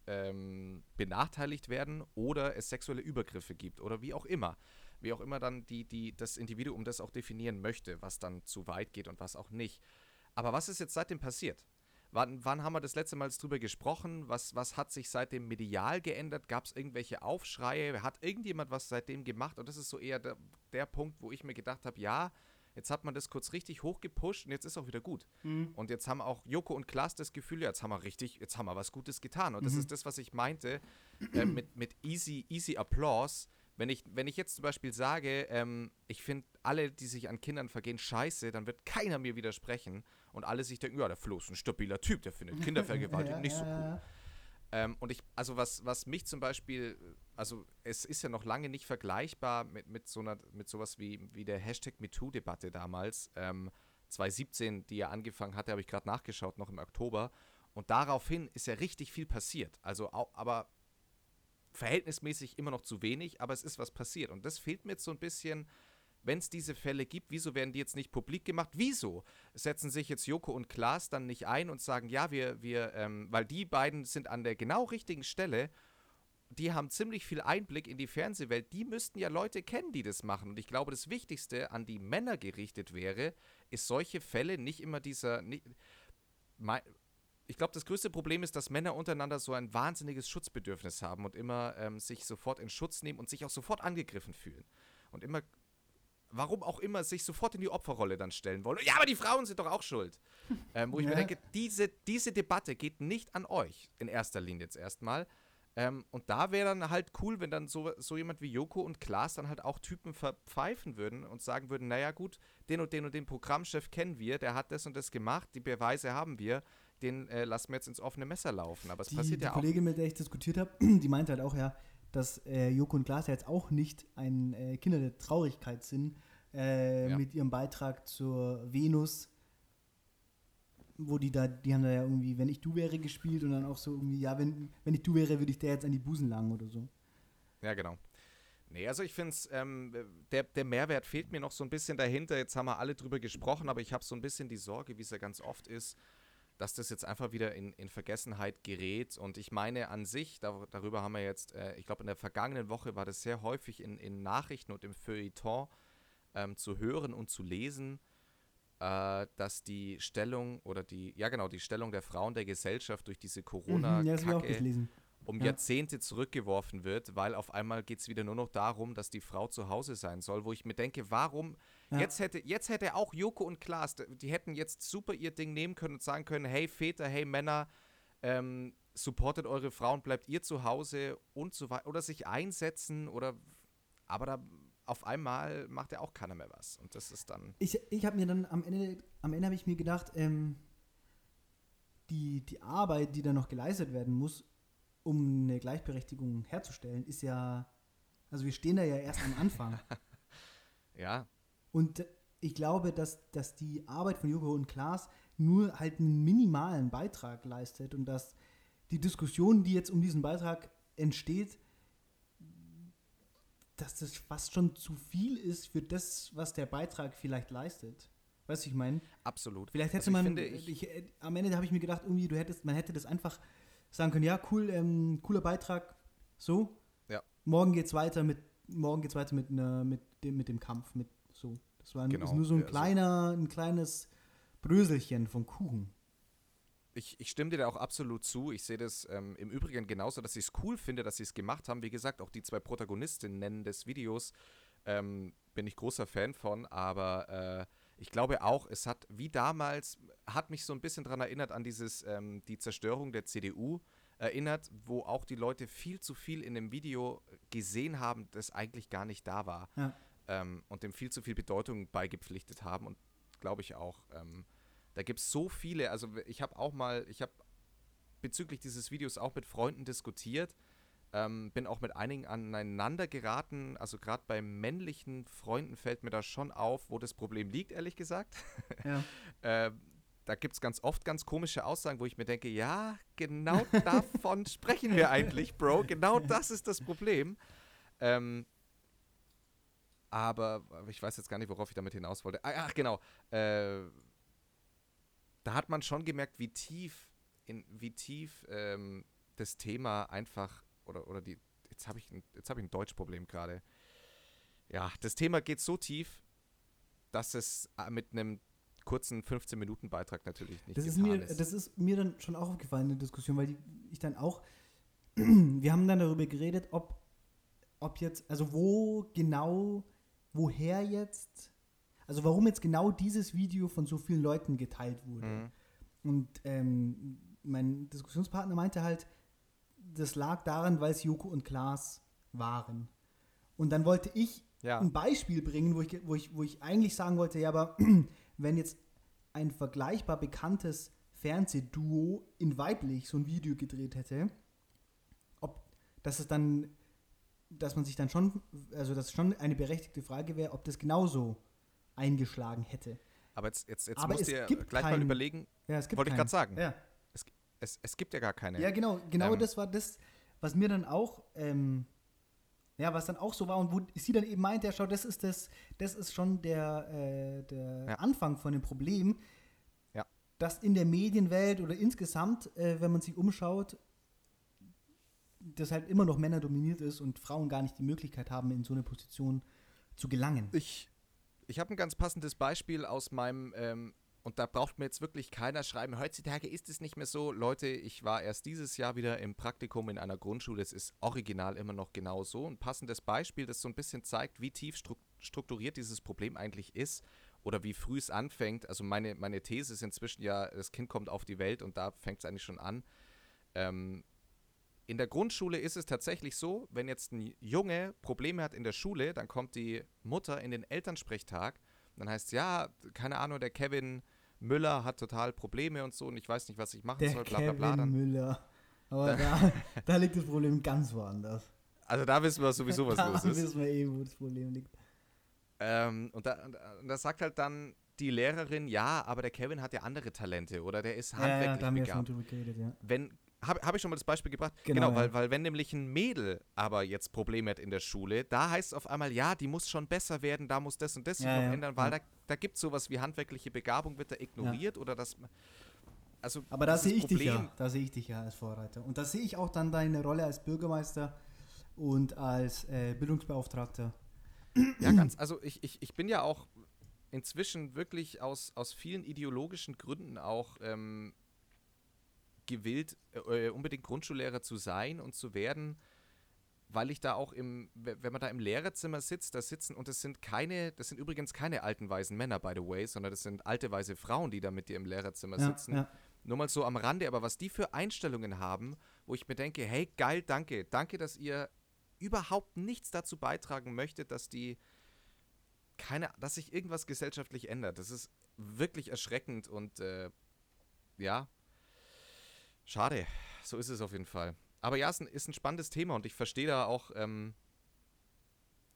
ähm, benachteiligt werden oder es sexuelle Übergriffe gibt oder wie auch immer. Wie auch immer dann die, die, das Individuum das auch definieren möchte, was dann zu weit geht und was auch nicht. Aber was ist jetzt seitdem passiert? Wann, wann haben wir das letzte Mal drüber gesprochen? Was, was hat sich seitdem medial geändert? Gab es irgendwelche Aufschreie? Hat irgendjemand was seitdem gemacht? Und das ist so eher der, der Punkt, wo ich mir gedacht habe, ja, jetzt hat man das kurz richtig hochgepusht und jetzt ist auch wieder gut. Mhm. Und jetzt haben auch Joko und Klaas das Gefühl, ja, jetzt haben wir richtig, jetzt haben wir was Gutes getan. Und das mhm. ist das, was ich meinte äh, mit, mit easy, easy Applause wenn ich, wenn ich jetzt zum Beispiel sage, ähm, ich finde alle, die sich an Kindern vergehen, scheiße, dann wird keiner mir widersprechen und alle sich denken, ja, der Flo ist ein stabiler Typ, der findet Kindervergewaltigung *laughs* ja, nicht so cool. Ähm, und ich, also was, was mich zum Beispiel, also es ist ja noch lange nicht vergleichbar mit, mit so einer, mit sowas wie, wie der Hashtag MeToo-Debatte damals, ähm, 2017, die ja angefangen hatte, habe ich gerade nachgeschaut, noch im Oktober. Und daraufhin ist ja richtig viel passiert. Also, aber verhältnismäßig immer noch zu wenig, aber es ist was passiert. Und das fehlt mir jetzt so ein bisschen, wenn es diese Fälle gibt, wieso werden die jetzt nicht publik gemacht? Wieso setzen sich jetzt Joko und Klaas dann nicht ein und sagen, ja, wir, wir, ähm, weil die beiden sind an der genau richtigen Stelle, die haben ziemlich viel Einblick in die Fernsehwelt, die müssten ja Leute kennen, die das machen. Und ich glaube, das Wichtigste an die Männer gerichtet wäre, ist solche Fälle nicht immer dieser, nicht, ich glaube, das größte Problem ist, dass Männer untereinander so ein wahnsinniges Schutzbedürfnis haben und immer ähm, sich sofort in Schutz nehmen und sich auch sofort angegriffen fühlen. Und immer, warum auch immer, sich sofort in die Opferrolle dann stellen wollen. Ja, aber die Frauen sind doch auch schuld. *laughs* Ähm, wo ich ja. mir denke, diese, diese Debatte geht nicht an euch in erster Linie jetzt erstmal. Ähm, und da wäre dann halt cool, wenn dann so, so jemand wie Joko und Klaas dann halt auch Typen verpfeifen würden und sagen würden, naja gut, den und den und den Programmchef kennen wir, der hat das und das gemacht, die Beweise haben wir, den äh, lassen wir jetzt ins offene Messer laufen. Aber es die, passiert die ja auch. Die Kollegin, mit der ich diskutiert habe, *clears throat* die meinte halt auch ja, dass äh, Joko und ja jetzt auch nicht ein äh, Kinder der Traurigkeit sind äh, ja. mit ihrem Beitrag zur Venus, wo die da, die haben da ja irgendwie, wenn ich du wäre gespielt und dann auch so irgendwie, ja, wenn, wenn ich du wäre, würde ich der jetzt an die Busen langen oder so. Ja, genau. Nee, also ich finde es, ähm, der, der Mehrwert fehlt mir noch so ein bisschen dahinter. Jetzt haben wir alle drüber gesprochen, aber ich habe so ein bisschen die Sorge, wie es ja ganz oft ist, dass das jetzt einfach wieder in, in Vergessenheit gerät. Und ich meine an sich, da, darüber haben wir jetzt, äh, ich glaube in der vergangenen Woche war das sehr häufig in, in Nachrichten und im Feuilleton ähm, zu hören und zu lesen, äh, dass die Stellung oder die, ja genau, die Stellung der Frauen der Gesellschaft durch diese Corona-Kacke mhm, ja, um ja. Jahrzehnte zurückgeworfen wird, weil auf einmal geht es wieder nur noch darum, dass die Frau zu Hause sein soll, wo ich mir denke, warum, ja. jetzt, hätte, jetzt hätte auch Joko und Klaas, die hätten jetzt super ihr Ding nehmen können und sagen können, hey Väter, hey Männer, ähm, supportet eure Frauen, bleibt ihr zu Hause und so weiter, oder sich einsetzen oder, aber da auf einmal macht ja auch keiner mehr was. Und das ist dann. Ich, ich habe mir dann am Ende, am Ende habe ich mir gedacht, ähm, die, die Arbeit, die da noch geleistet werden muss, um eine Gleichberechtigung herzustellen, ist ja, also wir stehen da ja erst am Anfang. *laughs* Ja, Und ich glaube, dass, dass die Arbeit von Joko und Klaas nur halt einen minimalen Beitrag leistet und dass die Diskussion, die jetzt um diesen Beitrag entsteht, dass das fast schon zu viel ist für das, was der Beitrag vielleicht leistet. Weißt du, ich meine? absolut. Vielleicht hätte Also man, finde, ich, ich- äh, am Ende habe ich mir gedacht, irgendwie, du hättest, man hätte das einfach sagen können, ja, cool, ähm, cooler Beitrag, so. Ja. Morgen geht's weiter mit, morgen geht's weiter mit, ne, mit, dem, mit dem Kampf, mit so. Das war Genau, ist nur so ein also- kleiner, ein kleines Bröselchen vom Kuchen. Ich, ich stimme dir da auch absolut zu. Ich sehe das ähm, im Übrigen genauso, dass ich es cool finde, dass sie es gemacht haben. Wie gesagt, auch die zwei Protagonistinnen des Videos ähm, bin ich großer Fan von. Aber äh, ich glaube auch, es hat wie damals, hat mich so ein bisschen daran erinnert an dieses, ähm, die Zerstörung der CDU erinnert, wo auch die Leute viel zu viel in dem Video gesehen haben, das eigentlich gar nicht da war. Ja. Ähm, und dem viel zu viel Bedeutung beigepflichtet haben. Und glaube ich auch. Ähm, da gibt es so viele, also ich habe auch mal, ich habe bezüglich dieses Videos auch mit Freunden diskutiert, ähm, bin auch mit einigen aneinander geraten, also gerade bei männlichen Freunden fällt mir da schon auf, wo das Problem liegt, ehrlich gesagt. Ja. *laughs* Ähm, da gibt es ganz oft ganz komische Aussagen, wo ich mir denke, ja, genau *laughs* davon sprechen wir eigentlich, Bro. Genau *laughs* das ist das Problem. Ähm, aber aber ich weiß jetzt gar nicht, worauf ich damit hinaus wollte. Ah, Ach, genau. Äh, da hat man schon gemerkt, wie tief, in, wie tief ähm, das Thema einfach, oder, oder die, jetzt habe ich, ein- jetzt hab ich ein Deutschproblem gerade. Ja, das Thema geht so tief, dass es äh, mit einem kurzen 15-Minuten-Beitrag natürlich nicht Das ist, mir, ist. das ist mir dann schon auch aufgefallen in der Diskussion, weil die, ich dann auch, *clears throat* wir haben dann darüber geredet, ob, ob jetzt, also wo genau, woher jetzt, also warum jetzt genau dieses Video von so vielen Leuten geteilt wurde. Mhm. Und ähm, mein Diskussionspartner meinte halt, das lag daran, weil es Joko und Klaas waren. Und dann wollte ich Ja. ein Beispiel bringen, wo ich, wo, ich, wo ich eigentlich sagen wollte, ja, aber *clears throat* wenn jetzt ein vergleichbar bekanntes Fernsehduo in weiblich so ein Video gedreht hätte, ob dass es dann, dass man sich dann schon, also dass schon eine berechtigte Frage wäre, ob das genauso eingeschlagen hätte. Aber jetzt, jetzt, jetzt Aber musst du dir gleich mal keinen- überlegen, Ja, es gibt Wollte ich grad sagen. Ja. Es, es gibt ja gar keine. Ja, genau, genau Ähm. das war das, was mir dann auch, ähm, ja, was dann auch so war und wo sie dann eben meinte, ja, schau, das ist das, das ist schon der, äh, der Ja. Anfang von dem Problem, Ja. dass in der Medienwelt oder insgesamt, äh, wenn man sich umschaut, das halt immer noch Männer dominiert ist und Frauen gar nicht die Möglichkeit haben, in so eine Position zu gelangen. Ich, ich habe ein ganz passendes Beispiel aus meinem, ähm, und da braucht mir jetzt wirklich keiner schreiben, heutzutage ist es nicht mehr so. Leute, ich war erst dieses Jahr wieder im Praktikum in einer Grundschule, es ist original immer noch genau so. Ein passendes Beispiel, das so ein bisschen zeigt, wie tief stru strukturiert dieses Problem eigentlich ist oder wie früh es anfängt. Also meine, meine These ist inzwischen ja, das Kind kommt auf die Welt und da fängt es eigentlich schon an. Ähm, in der Grundschule ist es tatsächlich so, wenn jetzt ein Junge Probleme hat in der Schule, dann kommt die Mutter in den Elternsprechtag. Dann heißt es, ja, keine Ahnung, der Kevin Müller hat total Probleme und so und ich weiß nicht, was ich machen der soll, bla bla Kevin bla. Dann, Müller. Aber da, *laughs* da liegt das Problem ganz woanders. also da wissen wir sowieso, was da los ist. wissen wir eh, wo das Problem liegt. Ähm, und, da, und da- da sagt halt dann die Lehrerin, ja, aber der Kevin hat ja andere Talente oder der ist Ja, ja, handwerklich da ja schon begabt. ja. wenn habe hab ich schon mal das Beispiel gebracht? Genau, Genau, ja. weil, weil wenn nämlich ein Mädel aber jetzt Probleme hat in der Schule, da heißt es auf einmal, ja, die muss schon besser werden, da muss das und das sich Ja, noch ja, ändern, weil da, da gibt es sowas wie handwerkliche Begabung, wird da ignoriert oder das. Also Aber da sehe ich dich Problem- ja, da sehe ich dich ja als Vorreiter. Und da sehe ich auch dann deine Rolle als Bürgermeister und als äh, Bildungsbeauftragter. Ja, ganz. Also ich, ich, ich bin ja auch inzwischen wirklich aus, aus vielen ideologischen Gründen auch ähm, gewillt, äh, unbedingt Grundschullehrer zu sein und zu werden, weil ich da auch im, we- wenn man da im Lehrerzimmer sitzt, da sitzen, und das sind keine, das sind übrigens keine alten weißen Männer, by the way, sondern das sind alte weiße Frauen, die da mit dir im Lehrerzimmer Ja, sitzen. ja. Nur mal so am Rande, aber was die für Einstellungen haben, wo ich mir denke, hey, geil, danke, danke, dass ihr überhaupt nichts dazu beitragen möchte, dass die keine, dass sich irgendwas gesellschaftlich ändert. Das ist wirklich erschreckend und äh, ja, schade. So ist es auf jeden Fall. Aber ja, es ist ein, spannendes Thema und ich verstehe da auch, ähm,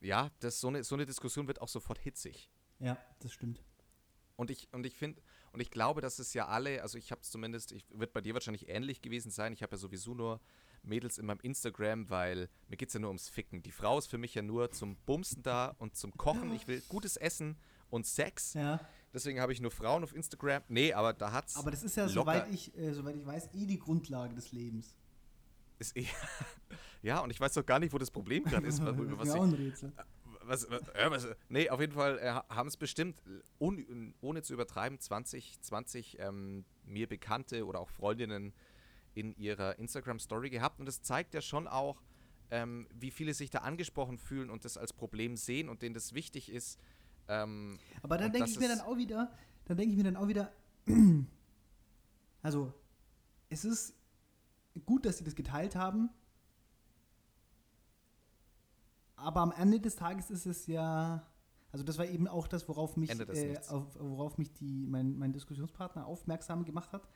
ja, das, so, eine, so eine Diskussion wird auch sofort hitzig. Ja, das stimmt. Und ich, und ich finde, und ich glaube, dass es ja alle, also ich habe es zumindest, ich, wird bei dir wahrscheinlich ähnlich gewesen sein. Ich habe ja sowieso nur Mädels in meinem Instagram, weil mir geht es ja nur ums Ficken. Die Frau ist für mich ja nur zum Bumsen da und zum Kochen. Ich will gutes Essen und Sex. Ja. Deswegen habe ich nur Frauen auf Instagram. Nee, aber da hat's. Aber das ist ja, soweit ich, äh, soweit ich weiß, eh die Grundlage des Lebens. Ist eher, *laughs* ja, und ich weiß doch gar nicht, wo das Problem gerade ist. *laughs* was auch ein Rätsel. was, was, äh, was, nee, auf jeden Fall äh, haben es bestimmt, un, ohne zu übertreiben, 20, 20 ähm, mir Bekannte oder auch Freundinnen in ihrer Instagram-Story gehabt. Und das zeigt ja schon auch, ähm, wie viele sich da angesprochen fühlen und das als Problem sehen und denen das wichtig ist. Ähm, Aber dann denke ich mir dann auch wieder, dann denke ich mir dann auch wieder, *clears throat* also es ist gut, dass sie das geteilt haben, aber am Ende des Tages ist es ja, also das war eben auch das, worauf mich, äh, auf, worauf mich die, mein, mein Diskussionspartner aufmerksam gemacht hat.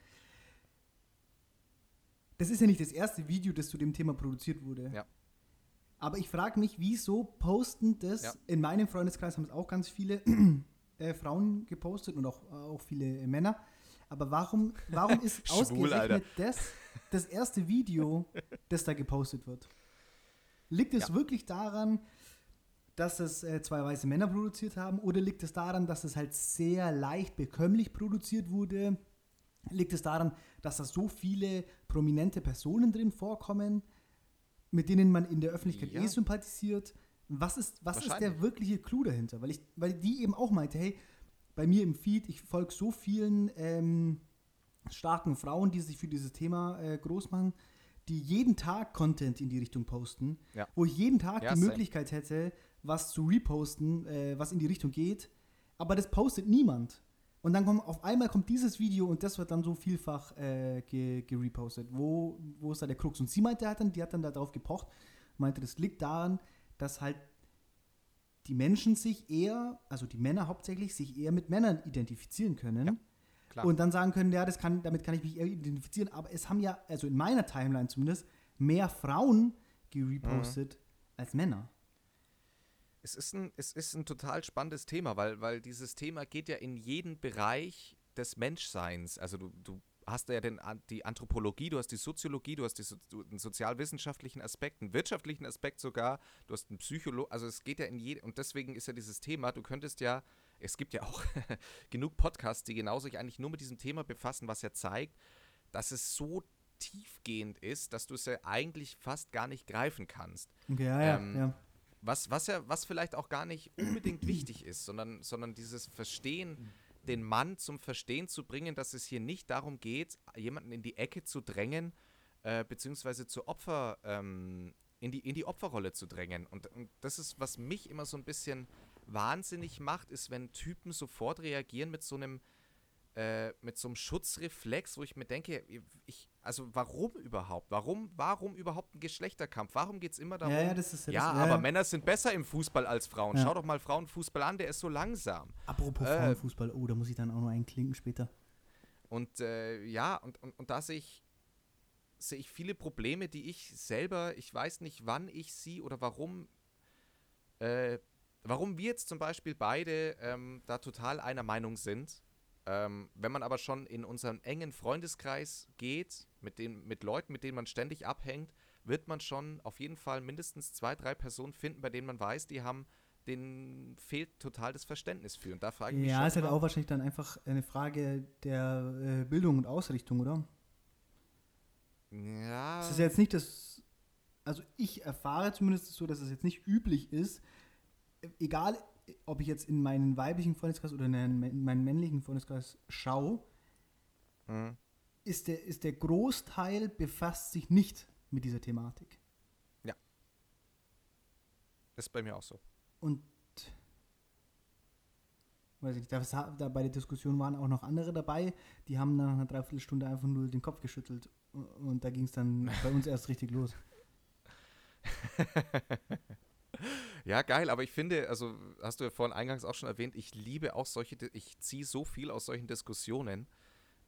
Das ist ja nicht das erste Video, das zu dem Thema produziert wurde. Ja. Aber ich frage mich, wieso posten das, Ja. in meinem Freundeskreis haben es auch ganz viele *clears throat* äh, Frauen gepostet und auch, auch viele äh, Männer. Aber warum, warum ist *laughs* Schwul, ausgerechnet das das erste Video, das da gepostet wird? Liegt es Ja. wirklich daran, dass es äh, zwei weiße Männer produziert haben oder liegt es daran, dass es halt sehr leicht bekömmlich produziert wurde? Liegt es daran, dass da so viele prominente Personen drin vorkommen, mit denen man in der Öffentlichkeit Ja. eh sympathisiert? Was ist, was ist der wirkliche Clou dahinter? Weil, ich, weil die eben auch meinte, hey, bei mir im Feed, ich folge so vielen ähm, starken Frauen, die sich für dieses Thema äh, groß machen, die jeden Tag Content in die Richtung posten, Ja. wo ich jeden Tag Ja, die. Möglichkeit hätte, was zu reposten, äh, was in die Richtung geht, aber das postet niemand. Und dann kommt auf einmal kommt dieses Video und das wird dann so vielfach äh, ge- gerepostet. Wo, wo ist da der Krux? Und sie meinte halt dann, die hat dann darauf gepocht, meinte, das liegt daran, dass halt die Menschen sich eher, also die Männer hauptsächlich, sich eher mit Männern identifizieren können. Ja, klar. Und dann sagen können, ja, das kann, damit kann ich mich eher identifizieren. Aber es haben ja, also in meiner Timeline zumindest, mehr Frauen gerepostet als Männer. Es ist ein, es ist ein total spannendes Thema, weil, weil dieses Thema geht ja in jeden Bereich des Menschseins. Also du, du hast ja den, die Anthropologie, du hast die Soziologie, du hast die, so- einen sozialwissenschaftlichen Aspekt, einen wirtschaftlichen Aspekt sogar, du hast einen Psycholo, also es geht ja in jede, und deswegen ist ja dieses Thema, du könntest ja, es gibt ja auch *laughs* genug Podcasts, die genau sich eigentlich nur mit diesem Thema befassen, was ja zeigt, dass es so tiefgehend ist, dass du es ja eigentlich fast gar nicht greifen kannst. Ja, ja, Ähm, ja. Was, was ja, was vielleicht auch gar nicht unbedingt wichtig ist, sondern, sondern dieses Verstehen, den Mann zum Verstehen zu bringen, dass es hier nicht darum geht, jemanden in die Ecke zu drängen, äh, beziehungsweise zu Opfer, ähm, in, die, in die Opferrolle zu drängen. Und, und das ist, was mich immer so ein bisschen wahnsinnig macht, ist, wenn Typen sofort reagieren mit so einem äh, mit so einem Schutzreflex, wo ich mir denke, ich, also warum überhaupt? Warum, warum überhaupt ein Geschlechterkampf? Warum geht es immer darum, ja, ja, das ist ja, ja, das, aber ja. Männer sind besser im Fußball als Frauen. Ja. Schau doch mal Frauenfußball an, der ist so langsam. Apropos äh, Frauenfußball, oh, da muss ich dann auch noch einklinken später. Und äh, ja, und, und, und da sehe ich, sehe ich viele Probleme, die ich selber, ich weiß nicht, wann ich sie oder warum, äh, warum wir jetzt zum Beispiel beide ähm, da total einer Meinung sind. Ähm, wenn man aber schon in unseren engen Freundeskreis geht, mit, den, mit Leuten, mit denen man ständig abhängt, wird man schon auf jeden Fall mindestens zwei, drei Personen finden, bei denen man weiß, die haben, denen fehlt total das Verständnis für. Und da frage ich mich Ja, ist halt auch wahrscheinlich dann einfach eine Frage der äh, Bildung und Ausrichtung, oder? ja, Es ist jetzt nicht das, also ich erfahre zumindest so, dass es jetzt nicht üblich ist, egal ob ich jetzt in meinen weiblichen Freundeskreis oder in einen- in meinen männlichen Freundeskreis schaue, Mhm. ist der, ist der Großteil befasst sich nicht mit dieser Thematik. ist bei mir auch so. Und weiß ich nicht, das, ha- da bei der Diskussion waren auch noch andere dabei, die haben nach einer Dreiviertelstunde einfach nur den Kopf geschüttelt. Und da ging es dann bei uns erst richtig los. *laughs* ja, geil, aber ich finde, also hast du ja vorhin eingangs auch schon erwähnt, ich liebe auch solche, ich ziehe so viel aus solchen Diskussionen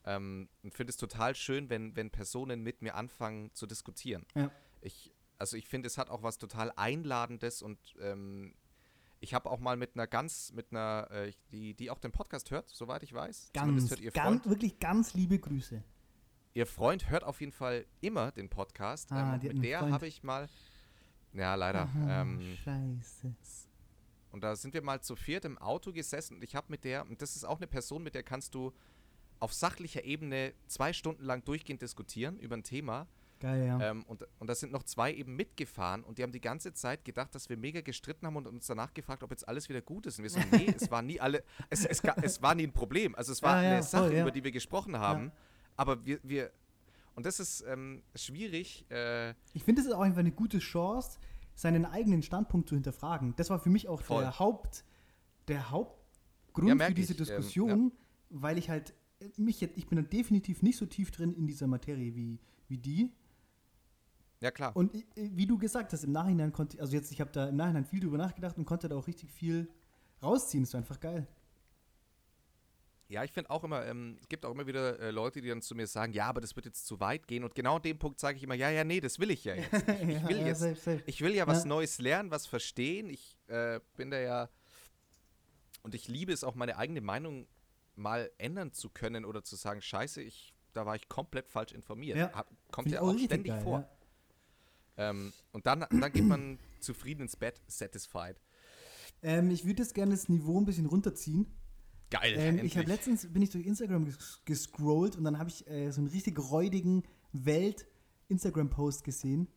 ähm, und finde es total schön, wenn, wenn Personen mit mir anfangen zu diskutieren. Ja. Ich, also ich finde, es hat auch was total Einladendes und ähm, ich habe auch mal mit einer ganz, mit einer, äh, die, die auch den Podcast hört, soweit ich weiß. Ganz, hört ihr ganz, wirklich ganz liebe Grüße. Ihr Freund hört auf jeden Fall immer den Podcast. Ah, ähm, mit der habe ich mal, ja leider, Aha, ähm, Scheiße. Und da sind wir mal zu viert im Auto gesessen und ich habe mit der, und das ist auch eine Person, mit der kannst du auf sachlicher Ebene zwei Stunden lang durchgehend diskutieren über ein Thema. Geil, ja. Ähm, und, und da sind noch zwei eben mitgefahren und die haben die ganze Zeit gedacht, dass wir mega gestritten haben und uns danach gefragt, ob jetzt alles wieder gut ist. Und wir so, nee, es war nie alle, es, es, es war nie ein Problem. Also es war Ja, ja, eine Sache, voll, ja. über die wir gesprochen haben. Aber wir, wir, und das ist ähm, schwierig, äh, Ich finde, es ist auch einfach eine gute Chance, seinen eigenen Standpunkt zu hinterfragen. Das war für mich auch Voll. der Haupt, der Ja, Hauptgrund für merk diese ich, ähm, Diskussion, weil ich halt äh, mich jetzt, ich bin da definitiv nicht so tief drin in dieser Materie wie, wie die. ja klar. Und äh, wie du gesagt hast, im Nachhinein konnte, also jetzt, ich habe da im Nachhinein viel drüber nachgedacht und konnte da auch richtig viel rausziehen. Das war einfach geil. Ja, ich finde auch immer, ähm, es gibt auch immer wieder äh, Leute, die dann zu mir sagen, ja, aber das wird jetzt zu weit gehen. Und genau an dem Punkt sage ich immer, ja, ja, nee, das will ich ja jetzt. Ich, *laughs* ich will ja, jetzt, safe, safe. ich will ja was Ja. Neues lernen, was verstehen. Ich äh, bin da ja und ich liebe es auch, meine eigene Meinung mal ändern zu können oder zu sagen, scheiße, ich, da war ich komplett falsch informiert. Ja. Hab, kommt ja auch ständig geil, vor. Ähm, und dann, dann geht man zufrieden ins Bett, satisfied. Ähm, ich würde jetzt gerne das Niveau ein bisschen runterziehen. Geil, Ähm, ich habe letztens bin ich durch Instagram ges gescrollt und dann habe ich äh, so einen richtig räudigen Welt-Instagram-Post gesehen.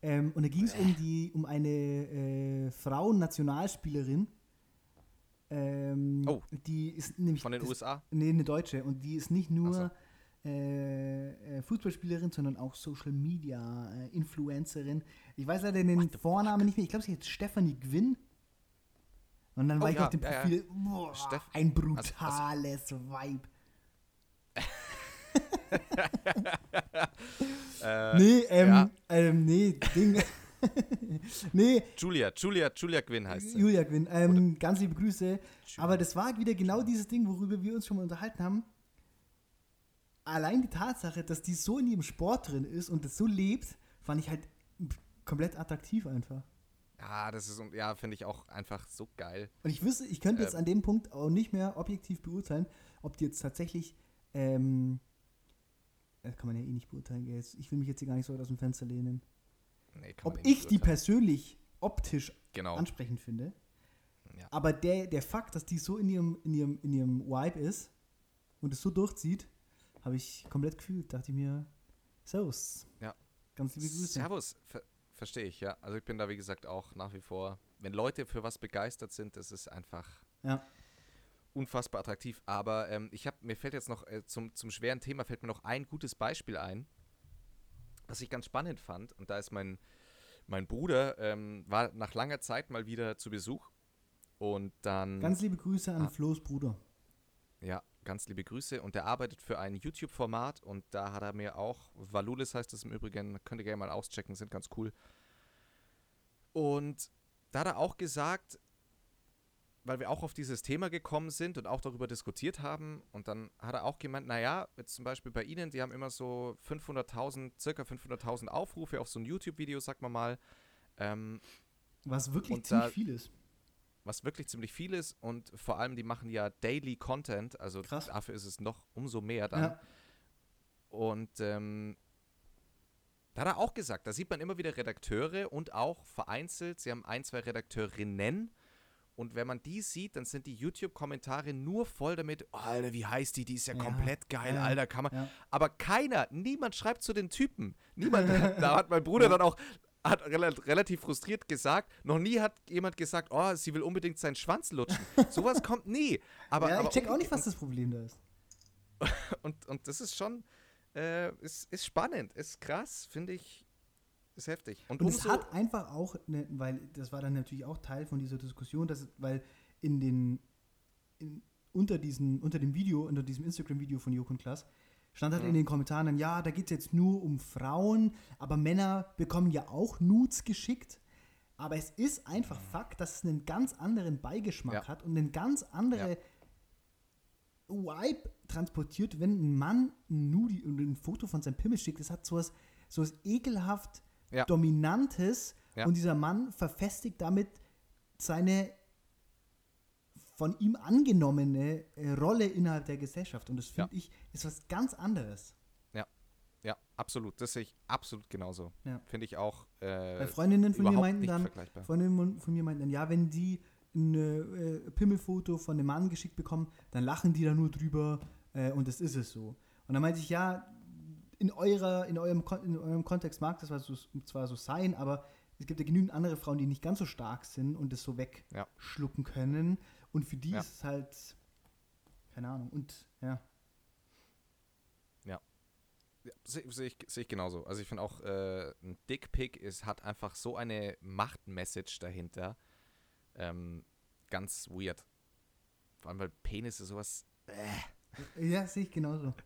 Ähm, und da ging es um die um eine äh, Frauen-Nationalspielerin. Ähm, Oh. die ist nämlich Von den das, USA? Nee, eine Deutsche. Und die ist nicht nur äh, äh, Fußballspielerin, sondern auch Social Media äh, Influencerin. Ich weiß leider den Vornamen nicht mehr. Ich glaube, sie heißt Stephanie Gwynn. Und dann Oh war ich ja, auf dem ja, ja. Profil, boah, ein also- brutales Vibe. *laughs* nee, ähm, ja. ähm, nee, Ding. *laughs* nee, Julia, Julia, Julia Gwynn heißt sie. Julia Gwynn, ähm, ganz liebe Grüße. Aber das war wieder genau dieses Ding, worüber wir uns schon mal unterhalten haben. Allein die Tatsache, dass die so in ihrem Sport drin ist und das so lebt, fand ich halt komplett attraktiv einfach. Ja, das ist, ja, finde ich auch einfach so geil. Und ich wüsste, ich könnte jetzt Ähm. an dem Punkt auch nicht mehr objektiv beurteilen, ob die jetzt tatsächlich, ähm, das kann man ja eh nicht beurteilen, ich will mich jetzt hier gar nicht so weit aus dem Fenster lehnen. Nee, Ob eh ich die persönlich optisch Genau. ansprechend finde. Ja. Aber der, der Fakt, dass die so in ihrem, in ihrem, in ihrem Vibe ist und es so durchzieht, habe ich komplett gefühlt. Dachte ich mir, Servus. Ja. Ganz liebe Grüße. Servus, ver verstehe ich, ja. Also ich bin da, wie gesagt, auch nach wie vor, wenn Leute für was begeistert sind, das ist einfach Ja. unfassbar attraktiv. Aber ähm, ich habe, mir fällt jetzt noch äh, zum, zum schweren Thema fällt mir noch ein gutes Beispiel ein, was ich ganz spannend fand. Und da ist mein, mein Bruder, ähm, war nach langer Zeit mal wieder zu Besuch. Und dann. Ganz liebe Grüße an Ah. Flo's Bruder. Ja, ganz liebe Grüße. Und der arbeitet für ein YouTube-Format und da hat er mir auch, Valulis heißt es im Übrigen, könnt ihr gerne mal auschecken, sind ganz cool. Und da hat er auch gesagt, weil wir auch auf dieses Thema gekommen sind und auch darüber diskutiert haben, und dann hat er auch gemeint, naja, jetzt zum Beispiel bei Ihnen, die haben immer so 500.000, circa 500.000 Aufrufe auf so ein YouTube-Video, sagt man mal. Ähm, Was wirklich ziemlich da- viel ist. Was wirklich ziemlich viel ist und vor allem die machen ja Daily Content, also Krass. dafür ist es noch umso mehr dann. Ja. Und ähm, da hat er auch gesagt, da sieht man immer wieder Redakteure und auch vereinzelt, sie haben ein, zwei Redakteurinnen und wenn man die sieht, dann sind die YouTube-Kommentare nur voll damit, oh, Alter, wie heißt die, die ist ja, Ja, komplett geil, ja, Alter, kann man. ja. Aber keiner, niemand schreibt zu den Typen. Niemand, *laughs* da hat mein Bruder dann auch hat rela relativ frustriert gesagt, noch nie hat jemand gesagt, oh, sie will unbedingt seinen Schwanz lutschen. *laughs* Sowas kommt nie. Aber, ja, aber ich check auch nicht, was das Problem da ist. *laughs* und, und das ist schon, äh, ist, ist spannend, ist krass, finde ich, ist heftig. Und, Und es hat einfach auch, ne, weil das war dann natürlich auch Teil von dieser Diskussion, dass, weil in den, in, unter, diesen, unter dem Video, unter diesem Instagram-Video von Joko und Klaas, stand halt in den Kommentaren dann, ja, da geht es jetzt nur um Frauen, aber Männer bekommen ja auch Nudes geschickt. Aber es ist einfach Fakt, dass es einen ganz anderen Beigeschmack Ja. hat und eine ganz andere Ja. Vibe transportiert, wenn ein Mann ein Nudi und ein Foto von seinem Pimmel schickt. Das hat sowas, sowas ekelhaft Ja. Dominantes und dieser Mann verfestigt damit seine von ihm angenommene äh, Rolle innerhalb der Gesellschaft. Und das finde ich, ist was ganz anderes. Ja, ja, absolut. Das sehe ich absolut genauso. Ja. Finde ich auch. Äh, Weil Freundinnen von mir meinten dann. Freundinnen von mir meinten dann, ja, wenn die ein äh, Pimmelfoto von einem Mann geschickt bekommen, dann lachen die da nur drüber äh, und das ist es so. Und dann meinte ich, ja, in, eurer, in, eurem, in eurem Kontext mag das zwar so, zwar so sein, aber es gibt ja genügend andere Frauen, die nicht ganz so stark sind und das so Ja. wegschlucken können. Und für die Ja. ist es halt, keine Ahnung, und ja. Ja, Sehe seh ich, seh ich genauso. Also ich finde auch, äh, ein Dickpick ist, hat einfach so eine Machtmessage dahinter. Ähm, ganz weird. Vor allem, weil Penis ist sowas. Äh. Ja, sehe ich genauso. *laughs*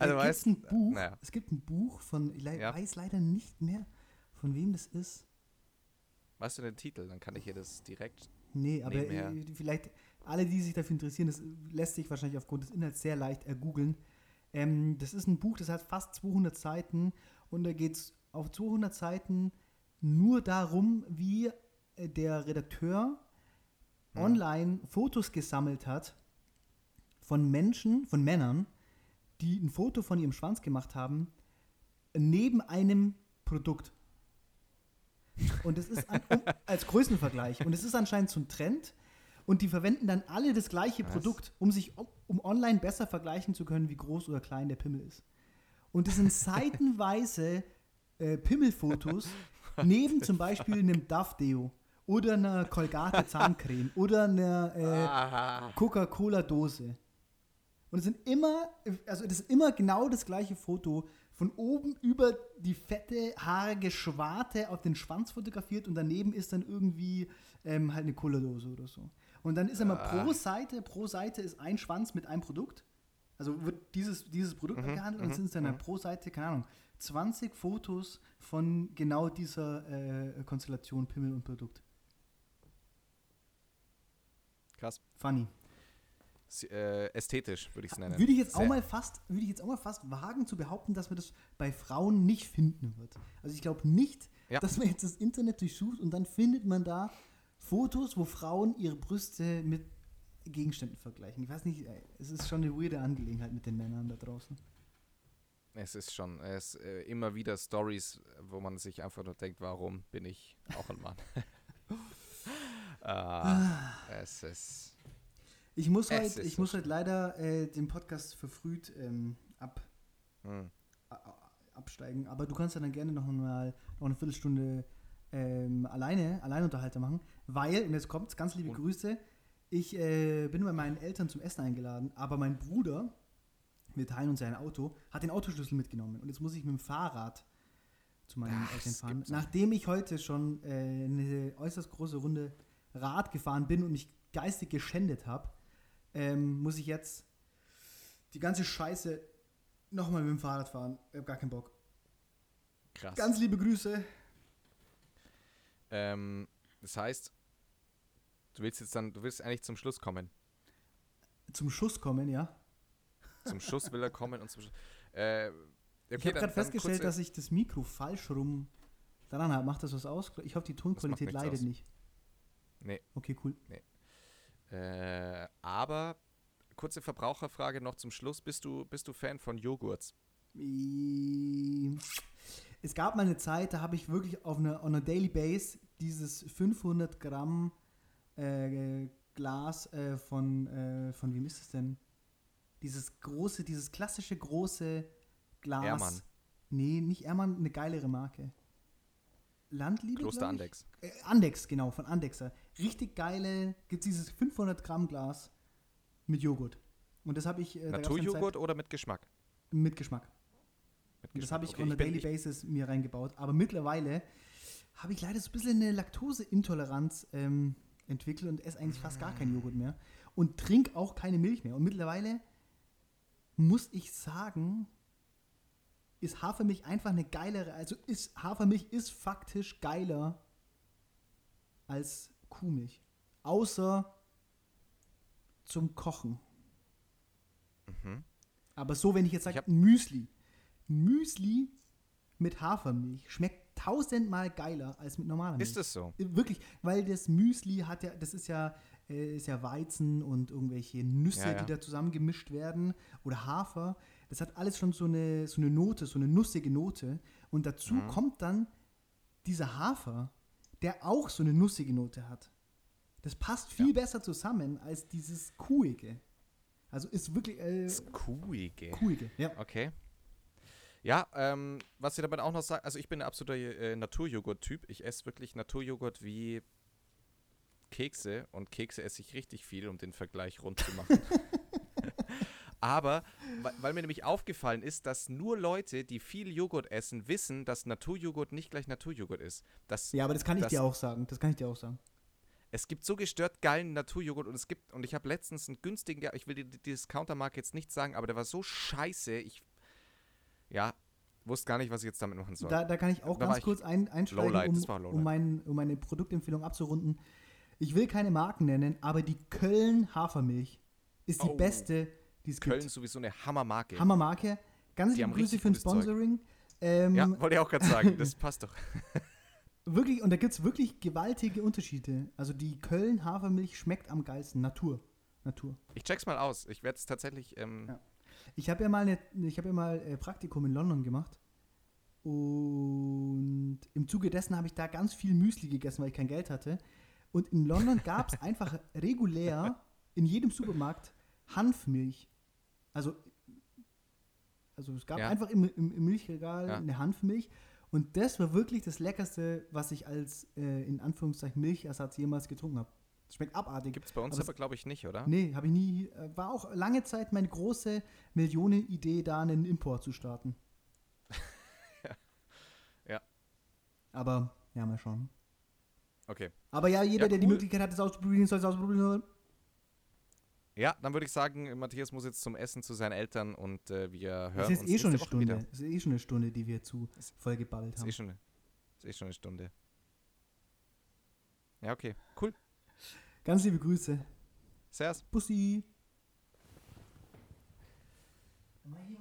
Also Da gibt's weißt- ein Buch, naja. es gibt ein Buch von, ich le Ja. weiß leider nicht mehr, von wem das ist. Weißt du den Titel? Dann kann ich hier das direkt. Nee, aber Nebenher. vielleicht alle, die sich dafür interessieren, das lässt sich wahrscheinlich aufgrund des Inhalts sehr leicht ergoogeln. Ähm, das ist ein Buch, das hat fast 200 Seiten und da geht es auf 200 Seiten nur darum, wie äh, der Redakteur online Fotos gesammelt hat von Menschen, von Männern, die ein Foto von ihrem Schwanz gemacht haben, neben einem Produkt. Und das ist an, um, *laughs* als Größenvergleich. Und es ist anscheinend so ein Trend. Und die verwenden dann alle das gleiche Was? Produkt, um sich um, online besser vergleichen zu können, wie groß oder klein der Pimmel ist. Und das sind *laughs* seitenweise äh, Pimmelfotos *laughs* neben zum Beispiel einem Duff-Deo oder einer Colgate Zahncreme *laughs* oder einer äh, Coca-Cola-Dose. Und es sind immer, also das ist immer genau das gleiche Foto, von oben über die fette, haarige Schwarte auf den Schwanz fotografiert und daneben ist dann irgendwie ähm, halt eine Cola-Dose oder so. Und dann ist immer pro Seite, pro Seite ist ein Schwanz mit einem Produkt. Also wird dieses, dieses Produkt abgehandelt und es sind dann pro Seite, keine Ahnung, 20 Fotos von genau dieser äh, Konstellation Pimmel und Produkt. Krass. Funny. Äh, ästhetisch, würde ich es nennen. Würde ich jetzt auch mal fast, würde ich jetzt auch mal fast wagen zu behaupten, dass man das bei Frauen nicht finden wird. Also ich glaube nicht, Ja. dass man jetzt das Internet durchsucht und dann findet man da Fotos, wo Frauen ihre Brüste mit Gegenständen vergleichen. Ich weiß nicht, ey, es ist schon eine weirde Angelegenheit mit den Männern da draußen. Es ist schon, es äh, immer wieder Stories, wo man sich einfach nur denkt, warum bin ich auch ein Mann? *laughs* ah, es ist. Ich muss heute, ist ich so muss heute leider äh, den Podcast verfrüht ähm, ab, Hm. a- a- absteigen, aber du kannst ja dann gerne noch mal noch eine Viertelstunde ähm, alleine, Alleinunterhalter machen, weil, und jetzt kommt's, ganz liebe Und- Grüße, ich äh, bin bei meinen Eltern zum Essen eingeladen, aber mein Bruder, wir teilen uns ja ein Auto, hat den Autoschlüssel mitgenommen und jetzt muss ich mit dem Fahrrad zu meinen Ach, Eltern fahren. Nachdem ich heute schon äh, eine äußerst große Runde Rad gefahren bin und mich geistig geschändet habe, ähm, muss ich jetzt die ganze Scheiße nochmal mit dem Fahrrad fahren. Ich hab gar keinen Bock. Krass. Ganz liebe Grüße. Ähm, das heißt, du willst jetzt dann, du willst eigentlich zum Schluss kommen. Zum Schuss kommen, ja. Zum Schuss will er kommen und zum Schluss. Äh, okay, ich habe gerade festgestellt, kurze- dass ich das Mikro falsch rum dran habe. Macht das was aus? Ich hoffe, die Tonqualität leidet aus. nicht. Nee. Okay, cool. Äh, aber kurze Verbraucherfrage noch zum Schluss. Bist du, bist du Fan von Joghurts? Es gab mal eine Zeit, da habe ich wirklich auf einer on a daily base dieses 500 Gramm äh, Glas äh, von, äh, von wem ist es denn? Dieses große, dieses klassische große Glas. Ehrmann. Nee, nicht Ermann, eine geilere Marke. Landliebe, Kloster? Andex. Äh, Andex, genau, von Andexer. Richtig geile, gibt dieses 500 Gramm Glas mit Joghurt. Und das habe ich äh, Naturjoghurt oder mit Geschmack? Mit Geschmack. Und das habe ich Okay, on a daily ich- basis mir reingebaut. Aber mittlerweile habe ich leider so ein bisschen eine Laktoseintoleranz ähm, entwickelt und esse eigentlich fast gar keinen Joghurt mehr. Und trinke auch keine Milch mehr. Und mittlerweile muss ich sagen, ist Hafermilch einfach eine geilere, also ist Hafermilch ist faktisch geiler als Kuhmilch. Außer zum Kochen. Aber so, wenn ich jetzt Ich sage, ein Müsli. Müsli mit Hafermilch schmeckt tausendmal geiler als mit normaler Milch. Ist es so? Wirklich, weil das Müsli hat ja, das ist ja, äh, ist ja Weizen und irgendwelche Nüsse, Ja, ja. die da zusammengemischt werden oder Hafer. Das hat alles schon so eine, so eine Note, so eine nussige Note. Und dazu Mhm. kommt dann dieser Hafer, der auch so eine nussige Note hat. Das passt viel besser zusammen als dieses Kuhige. Also ist wirklich äh, Das Kuhige. Kuhige. Ja. Okay. Ja, ähm, was ich damit auch noch sage, also ich bin ein absoluter äh, Naturjoghurt-Typ. Ich esse wirklich Naturjoghurt wie Kekse und Kekse esse ich richtig viel, um den Vergleich rund zu machen. *laughs* Aber, weil, mir nämlich aufgefallen ist, dass nur Leute, die viel Joghurt essen, wissen, dass Naturjoghurt nicht gleich Naturjoghurt ist. Das, ja, aber das kann ich Das- dir auch sagen. Das kann ich dir auch sagen. es gibt so gestört geilen Naturjoghurt und es gibt, und ich habe letztens einen günstigen, ich will die, die Discounter-Marke jetzt nicht sagen, aber der war so scheiße, ich, ja, wusste gar nicht, was ich jetzt damit machen soll. Da, da kann ich auch Da ganz kurz ein, einsteigen, Lowlight, um, um, mein, um meine Produktempfehlung abzurunden. Ich will keine Marken nennen, aber die Köln Hafermilch ist die Oh. beste, die es Köln gibt. sowieso eine Hammermarke. Hammermarke. Ganz liebe Grüße für ein. Sponsoring. Ähm, Ja, wollte ich auch gerade sagen, das *laughs* passt doch. Wirklich, und da gibt es wirklich gewaltige Unterschiede. Also die Köln Hafermilch schmeckt am geilsten. Natur. Natur. Ich check's mal aus. Ich werde es tatsächlich, ähm, Ja. Ich habe ja mal, eine, ich hab ja mal äh, Praktikum in London gemacht. Und im Zuge dessen habe ich da ganz viel Müsli gegessen, weil ich kein Geld hatte. Und in London gab es *laughs* einfach regulär in jedem Supermarkt Hanfmilch. Also, also es gab Ja. einfach im, im, im Milchregal Ja. eine Hanfmilch. Und das war wirklich das Leckerste, was ich als äh, in Anführungszeichen Milchersatz jemals getrunken habe. Das schmeckt abartig. gibt's bei uns Aber aber, glaube ich, nicht, oder? Nee, habe ich nie. äh, War auch lange Zeit meine große Millionenidee, da einen Import zu starten. *laughs* Ja. Aber, ja, mal schauen. Okay. Aber ja, jeder, Ja, der die cool. Möglichkeit hat, es auszuprobieren, soll es ausprobieren. Ja, dann würde ich sagen, Matthias muss jetzt zum Essen zu seinen Eltern und äh, wir hören Es ist uns eh schon eine Woche Stunde. wieder. Es ist eh schon eine Stunde, die wir zu Ist- vollgeballt Ist haben. eh, schon, eine- ist eh schon eine Stunde. Ja, okay. Cool. Ganz liebe Grüße. Servus. Bussi. Mal hier.